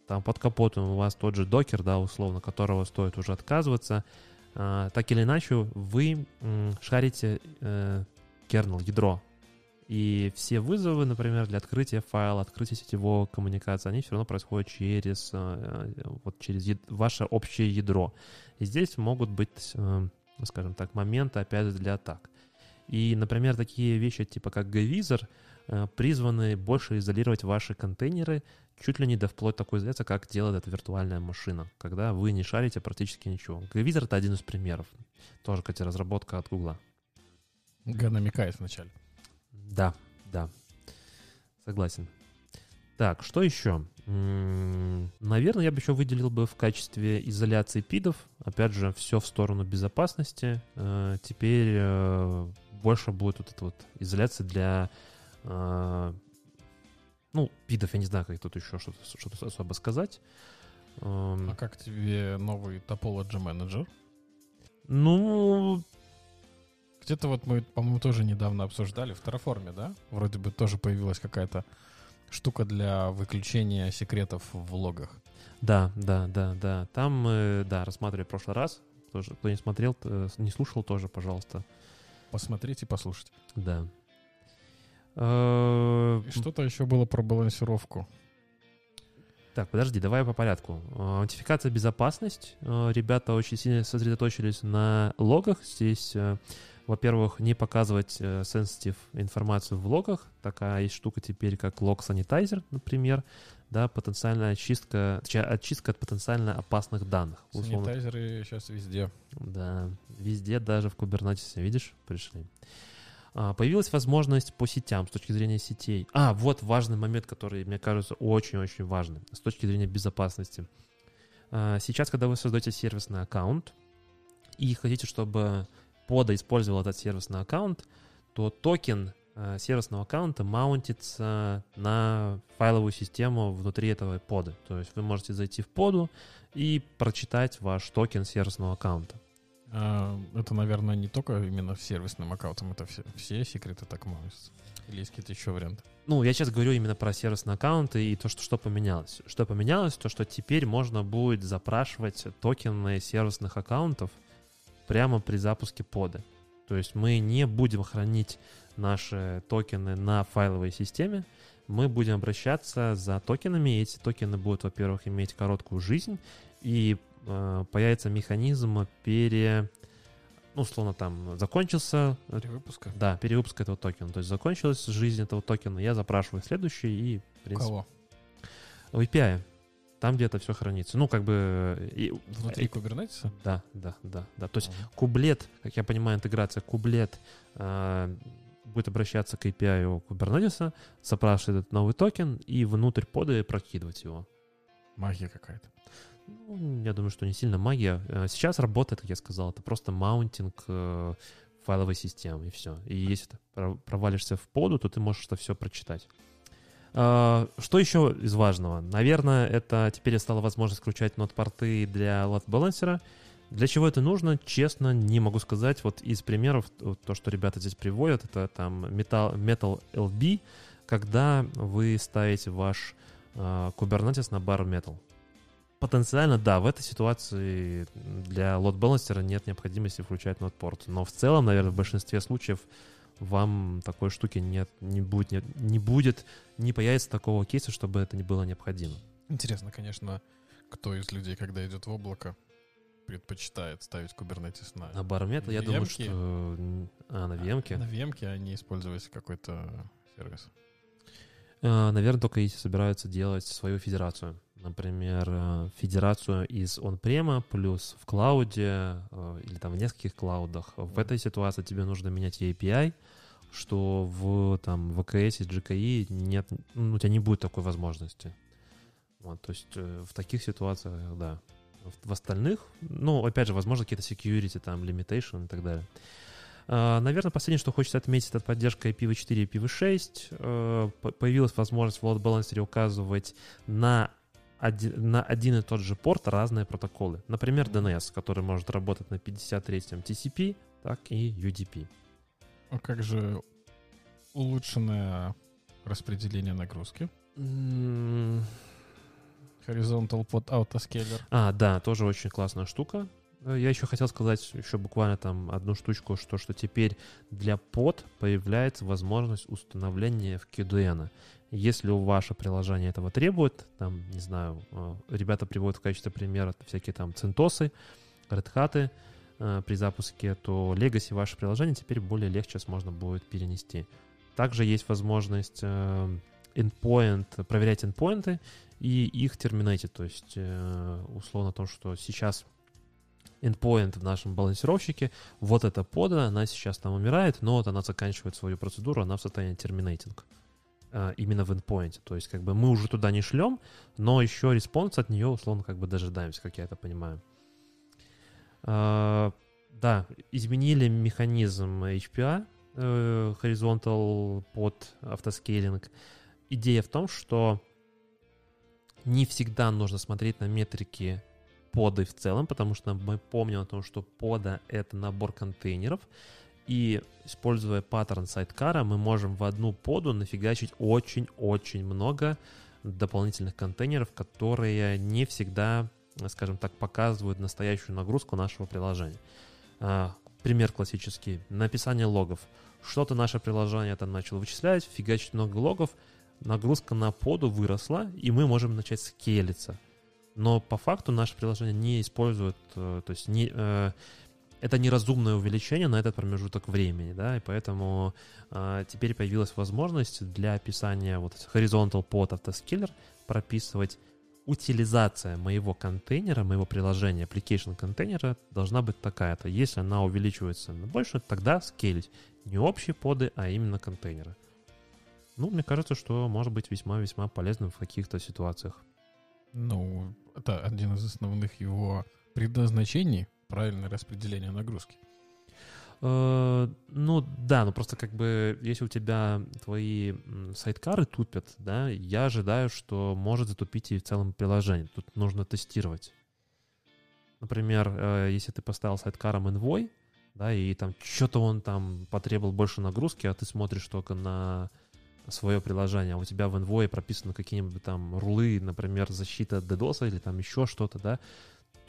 там под капотом у вас тот же докер, да, условно, которого стоит уже отказываться, так или иначе вы шарите э, kernel, ядро. И все вызовы, например, для открытия файла, открытия сетевого коммуникации, они все равно происходят через, э, вот через ваше общее ядро. И здесь могут быть, э, скажем так, моменты, опять же, для атак. И, например, такие вещи, типа как э, призваны больше изолировать ваши контейнеры, чуть ли не до вплоть такой изоляции, как делает эта виртуальная машина, когда вы не шарите практически ничего. gvisor — это один из примеров. Тоже, кстати, разработка от Гугла. Га намекает вначале. Да, да. Согласен. Так, что еще? Наверное, я бы еще выделил бы в качестве изоляции пидов. Опять же, все в сторону безопасности. Э, Теперь э, больше будет вот эта вот изоляция для... э, Ну, пидов, я не знаю, как тут еще что-то что особо сказать. Эм, А как тебе новый Topology Manager? Ну, Где-то вот мы, по-моему, тоже недавно обсуждали в Terraform, да? Вроде бы тоже появилась какая-то штука для выключения секретов в логах. Да, да, да, да. Там мы, да, рассматривали в прошлый раз. Тоже, кто не смотрел, т- не слушал, тоже, пожалуйста. Посмотрите, послушайте. Да. Э, И что-то еще было про балансировку. Так, подожди, давай по порядку. Э, Аутентификация безопасность. Э, Ребята очень сильно сосредоточились на логах. Здесь, во-первых, не показывать sensitive информацию в логах. Такая есть штука теперь, как лог санитайзер, например. Да, потенциальная очистка, точнее, очистка от потенциально опасных данных. Условно Санитайзеры сейчас везде. Да, везде, даже в Kubernetes, видишь, пришли. А, Появилась возможность по сетям с точки зрения сетей. А, вот важный момент, который, мне кажется, очень-очень важным с точки зрения безопасности. А, Сейчас, когда вы создаете сервисный аккаунт и хотите, чтобы pod а использовал этот сервисный аккаунт, то токен а, сервисного аккаунта mount ится на файловую систему внутри этого pod а. То есть вы можете зайти в pod у и прочитать ваш токен сервисного аккаунта. А, это, наверное, не только именно сервисным аккаунтом, это все, все секреты так mount ятся. Или есть какие-то еще варианты? Ну, я сейчас говорю именно про сервисные аккаунты и то, что, что поменялось. Что поменялось, то, что теперь можно будет запрашивать токены сервисных аккаунтов прямо при запуске пода. То есть мы не будем хранить наши токены на файловой системе, мы будем обращаться за токенами, эти токены будут, во-первых, иметь короткую жизнь, и э, появится механизм пере... Ну, условно, там закончился Перевыпуска? да, перевыпуск этого токена. То есть закончилась жизнь этого токена, я запрашиваю следующий и, в У принципе, кого? в API. Там, где это все хранится. Ну, как бы... и- Внутри э, Kubernetes? Да, да, да, да. То есть Ага. kubelet, как я понимаю, интеграция kubelet э, будет обращаться к API у Kubernetes, запрашивает этот новый токен и внутрь pod а прокидывать его. Магия какая-то. Ну, я думаю, что не сильно магия. Э, Сейчас работает, как я сказал, это просто mounting э, файловой системы, и все. И если ты про- провалишься в pod у, то ты можешь это все прочитать. А, Что еще из важного? Наверное, это теперь стала возможность включать нот-порты для load балансера. Для чего это нужно, честно, не могу сказать. Вот из примеров, то, что ребята здесь приводят, это там Metal, Metal LB, когда вы ставите ваш э, Kubernetes на бар Metal. Потенциально, да, в этой ситуации для load балансера нет необходимости включать нот-порт. Но в целом, наверное, в большинстве случаев вам такой штуки нет, не будет, не, не будет, не появится такого кейса, чтобы это не было необходимо. Интересно, конечно, кто из людей, когда идет в облако, предпочитает ставить Kubernetes на, На бар Metal, я думаю, что... А, на VM-ке? на VM, а не использовать какой-то сервис. А, Наверное, только если собираются делать свою федерацию. Например, э, федерацию из он-према плюс в клауде э, или там в нескольких клаудах. В этой ситуации тебе нужно менять API, что в там в AKS и GKE нет, ну, у тебя не будет такой возможности. Вот, то есть э, в таких ситуациях, да. В, в остальных, ну, опять же, возможно, какие-то security, там, limitation и так далее. Наверное, последнее, что хочется отметить, это поддержка IPv4 и IPv6. Э, по- Появилась возможность в load балансере указывать на один, на один и тот же порт разные протоколы. Например, DNS, который может работать на 53-м TCP, так и UDP. А как же улучшенное распределение нагрузки? М, Horizontal под Autoscaler. А, да, тоже очень классная штука. Э, Я еще хотел сказать еще буквально там одну штучку, что, что теперь для под появляется возможность установления в QDN. Если ваше приложение этого требует, там, не знаю, э, ребята приводят в качестве примера всякие там центосы, Hat э, при запуске, то Legacy ваше приложение теперь более легче можно будет перенести. Также есть возможность э, endpoint, проверять endpoinты и их терминатить. То есть, условно, то, что сейчас endpoint в нашем балансировщике, вот эта пода, она сейчас там умирает, но вот она заканчивает свою процедуру, она в состоянии терминейтинг. Э, Именно в endpoint. То есть, как бы мы уже туда не шлем, но еще response от нее, условно, как бы дожидаемся, как я это понимаю. А, Да, изменили механизм HPA, э, Horizontal Pod Autoscaling. Идея в том, что не всегда нужно смотреть на метрики поды в целом, потому что мы помним о том, что пода — это набор контейнеров, и используя паттерн sidecar а, мы можем в одну поду нафигачить очень-очень много дополнительных контейнеров, которые не всегда, скажем так, показывают настоящую нагрузку нашего приложения. А, Пример классический. Написание логов. Что-то наше приложение там начало вычислять, фигачить много логов, нагрузка на поду выросла, и мы можем начать скейлиться. Но по факту наше приложение не использует, э, то есть не, э, это неразумное увеличение на этот промежуток времени, да, и поэтому э, теперь появилась возможность для описания вот horizontal pod автоскиллер прописывать утилизация моего контейнера, моего приложения, application контейнера должна быть такая-то. Если она увеличивается на больше, тогда скейлить. Не общие поды, а именно контейнеры. Ну, мне кажется, что может быть весьма-весьма полезным в каких-то ситуациях. Ну, это один из основных его предназначений, правильное распределение нагрузки. Э, Ну да, ну просто как бы, если у тебя твои сайткары тупят, да, я ожидаю, что может затупить и в целом приложение. Тут нужно тестировать. Например, э, если ты поставил сайткаром Envoy, да, и там что-то он там потребовал больше нагрузки, а ты смотришь только на свое приложение, а у тебя в Envoy прописаны какие-нибудь там рулы, например, защита DDoS или там еще что-то, да,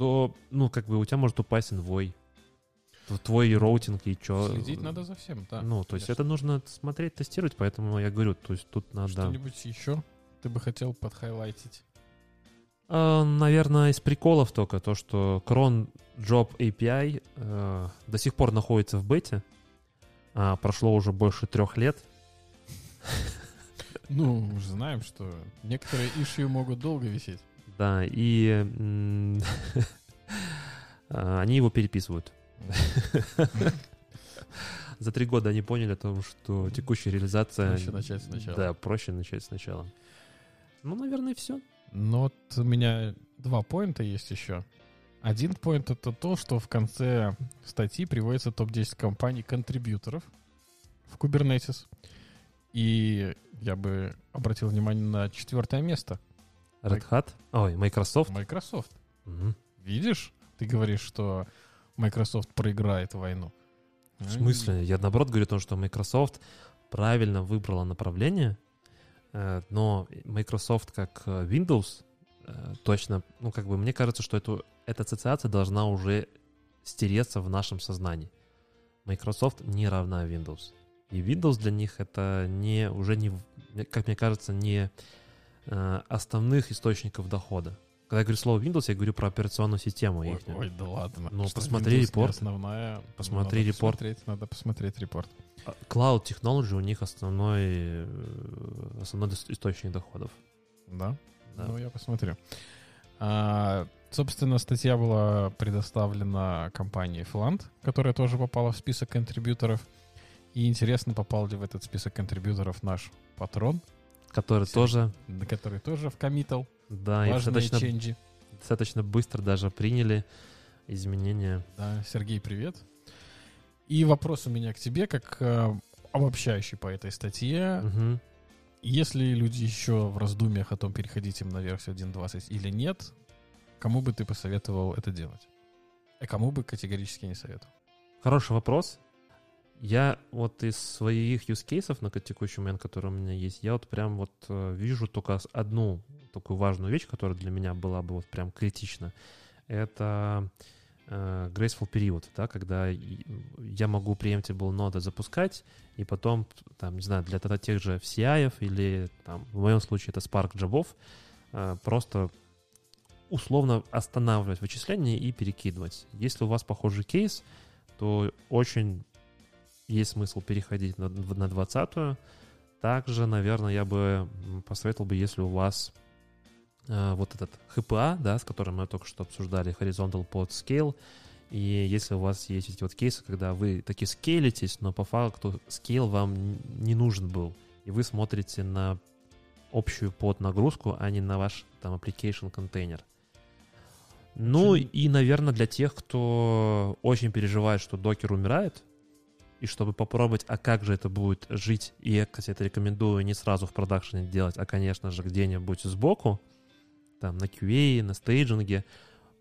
то, ну, как бы у тебя может упасть. Т- Твой роутинг и что. Следить надо за всем, да. Ну, то есть это нужно смотреть, тестировать, поэтому я говорю, то есть тут надо... Что-нибудь еще ты бы хотел подхайлайтить? А, наверное, из приколов только то, что Cron Job API э, до сих пор находится в бете. А, прошло уже больше трех лет. Ну, мы же знаем, что некоторые ишью могут долго висеть. Да, и а, они его переписывают. За три года они поняли о том, что текущая реализация... Проще начать сначала. Да, проще начать сначала. Ну, наверное, все. Но вот у меня два поинта есть еще. Один поинт это то, что в конце статьи приводится топ-10 компаний-контрибьюторов в Kubernetes. И я бы обратил внимание на четвертое место. Red Hat. Ой, Microsoft. Microsoft. Мгм. Видишь? Ты говоришь, что Microsoft проиграет войну. В смысле? Я наоборот говорю о том, что Microsoft правильно выбрала направление, э, но Microsoft как э, Windows э, точно, ну как бы мне кажется, что эту, эта ассоциация должна уже стереться в нашем сознании. Microsoft не равна Windows. И Windows для них это не уже не, как мне кажется, не основных источников дохода. Когда я говорю слово Windows, я говорю про операционную систему. Ой, ихнюю. ой, да ладно. Ну, посмотри Windows репорт. Основная. Посмотри Надо репорт. посмотреть, Надо посмотреть репорт. А, Cloud Technology у них основной, э, основной источник доходов. Да? Да. Ну, я посмотрю. А, собственно, статья была предоставлена компанией Fland, которая тоже попала в список контрибьюторов. И интересно, попал ли в этот список контрибьюторов наш патрон, Который Сергей. тоже, который тоже вкоммитал да, и достаточно, ченджи. достаточно быстро даже приняли изменения. Да, Сергей, привет. И вопрос у меня к тебе, как э, обобщающий по этой статье. Мгм. Если люди еще в раздумьях о том, переходить им на версию 1.20 или нет, кому бы ты посоветовал это делать? А кому бы категорически не советовал? Хороший вопрос. Я вот из своих use cases на текущий момент, которые у меня есть, я вот прям вот э, вижу только одну такую важную вещь, которая для меня была бы вот прям критична. Это э, graceful период, да, когда я могу preemptible ноды запускать, и потом, там, не знаю, для тех же CI или, там, в моем случае, это Spark джабов, э, просто условно останавливать вычисление и перекидывать. Если у вас похожий кейс, то очень есть смысл переходить на, на 20-ю. Также, наверное, я бы посоветовал бы, если у вас э, вот этот HPA, да, с которым мы только что обсуждали, Horizontal Pod Scale, и если у вас есть эти вот кейсы, когда вы таки скейлитесь, но по факту скейл вам не нужен был, и вы смотрите на общую под нагрузку, а не на ваш там application контейнер. Ну и, наверное, для тех, кто очень переживает, что докер умирает, и чтобы попробовать, а как же это будет жить, и я, кстати, это рекомендую не сразу в продакшене делать, а, конечно же, где-нибудь сбоку, там, на QA, на стейджинге,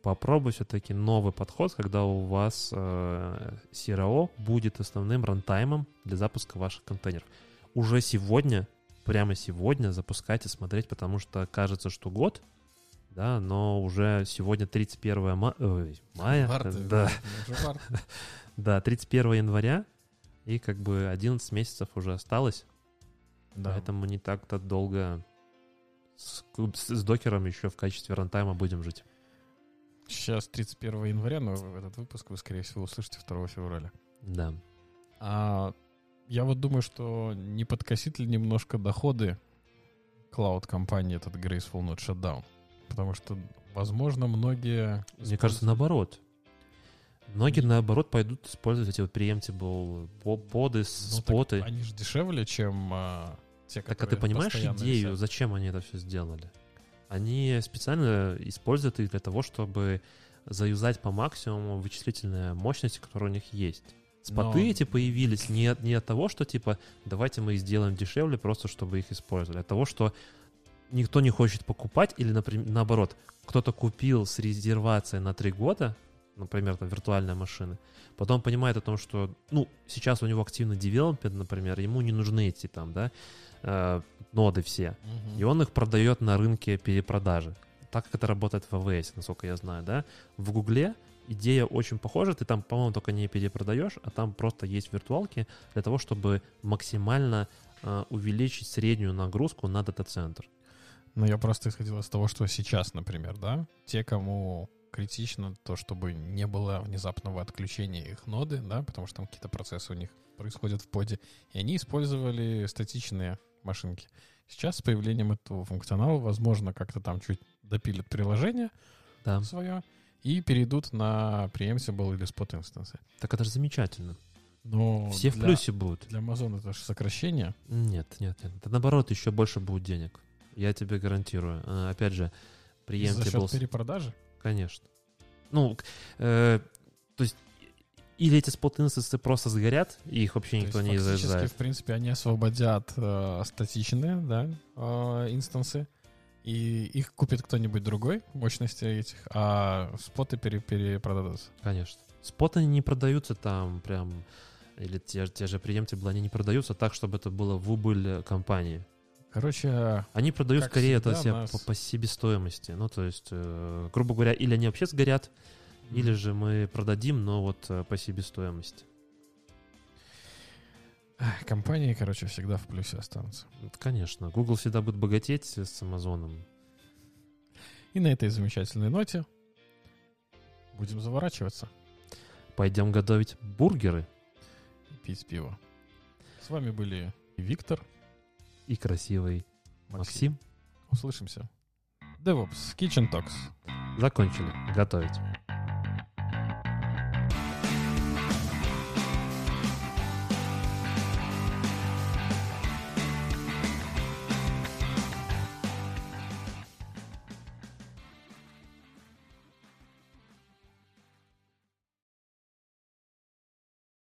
попробуй все-таки новый подход, когда у вас э, CRO будет основным рантаймом для запуска ваших контейнеров. Уже сегодня, прямо сегодня запускайте, смотреть, потому что кажется, что год — да, но уже сегодня 31 ма... Ой, мая. Марта, да. да, 31 января, и как бы 11 месяцев уже осталось. Да. Поэтому не так-то долго с, с докером еще в качестве рантайма будем жить. Сейчас 31 января, но этот выпуск вы, скорее всего, услышите 2 февраля. Да. А я вот думаю, что не подкосит ли немножко доходы клауд-компании этот Graceful Node Shutdown? Потому что, возможно, многие... Мне кажется, наоборот. Многие, наоборот, пойдут использовать эти вот preemptible поды, ну, споты. Они же дешевле, чем а, те, которые Так, а ты понимаешь идею, висят? зачем они это все сделали? Они специально используют их для того, чтобы заюзать по максимуму вычислительные мощности, которые у них есть. Споты Но... эти появились не от, не от того, что типа давайте мы их сделаем дешевле, просто чтобы их использовали, а от того, что никто не хочет покупать, или, например, наоборот, кто-то купил с резервацией на 3 года, например, там виртуальная машина, потом понимает о том, что, ну, сейчас у него активный девелопмент, например, ему не нужны эти там, да, э, ноды все, угу. и он их продает на рынке перепродажи. Так как это работает в AWS, насколько я знаю, да. В Гугле идея очень похожа, ты там, по-моему, только не перепродаешь, а там просто есть виртуалки для того, чтобы максимально э, увеличить среднюю нагрузку на дата-центр. Ну, я просто исходил из того, что сейчас, например, да, те, кому критично то, чтобы не было внезапного отключения их ноды, да, потому что там какие-то процессы у них происходят в поде, и они использовали статичные машинки. Сейчас с появлением этого функционала, возможно, как-то там чуть допилят приложение да. свое и перейдут на preemsible или spot инстансы. Так это же замечательно. Но Все для, в плюсе будут. Для Amazon это же сокращение. Нет, нет, нет. Это наоборот еще больше будет денег. Я тебе гарантирую. А, опять же, преемтибл... За счет перепродажи? Конечно. Ну, э, то есть или эти спот-инстансы просто сгорят, и их вообще никто не заряжает. в принципе, они освободят э, статичные, да, э, инстансы, и их купит кто-нибудь другой, мощности этих, а споты пере перепродадутся. Конечно. Споты не продаются там прям, или те, те же преемтиблы, они не продаются так, чтобы это было в убыль компании. Короче, они продают скорее это себе нас... по, по себестоимости. Ну, то есть, э, грубо говоря, или они вообще сгорят, mm. или же мы продадим, но вот э, по себестоимости. Компании, короче, всегда в плюсе останутся. Конечно. Google всегда будет богатеть с Амазоном. И на этой замечательной ноте будем заворачиваться. Пойдем готовить бургеры. Пить пиво. С вами были Виктор и красивый Максим. Максим. Услышимся. DevOps Kitchen Talks. Закончили готовить.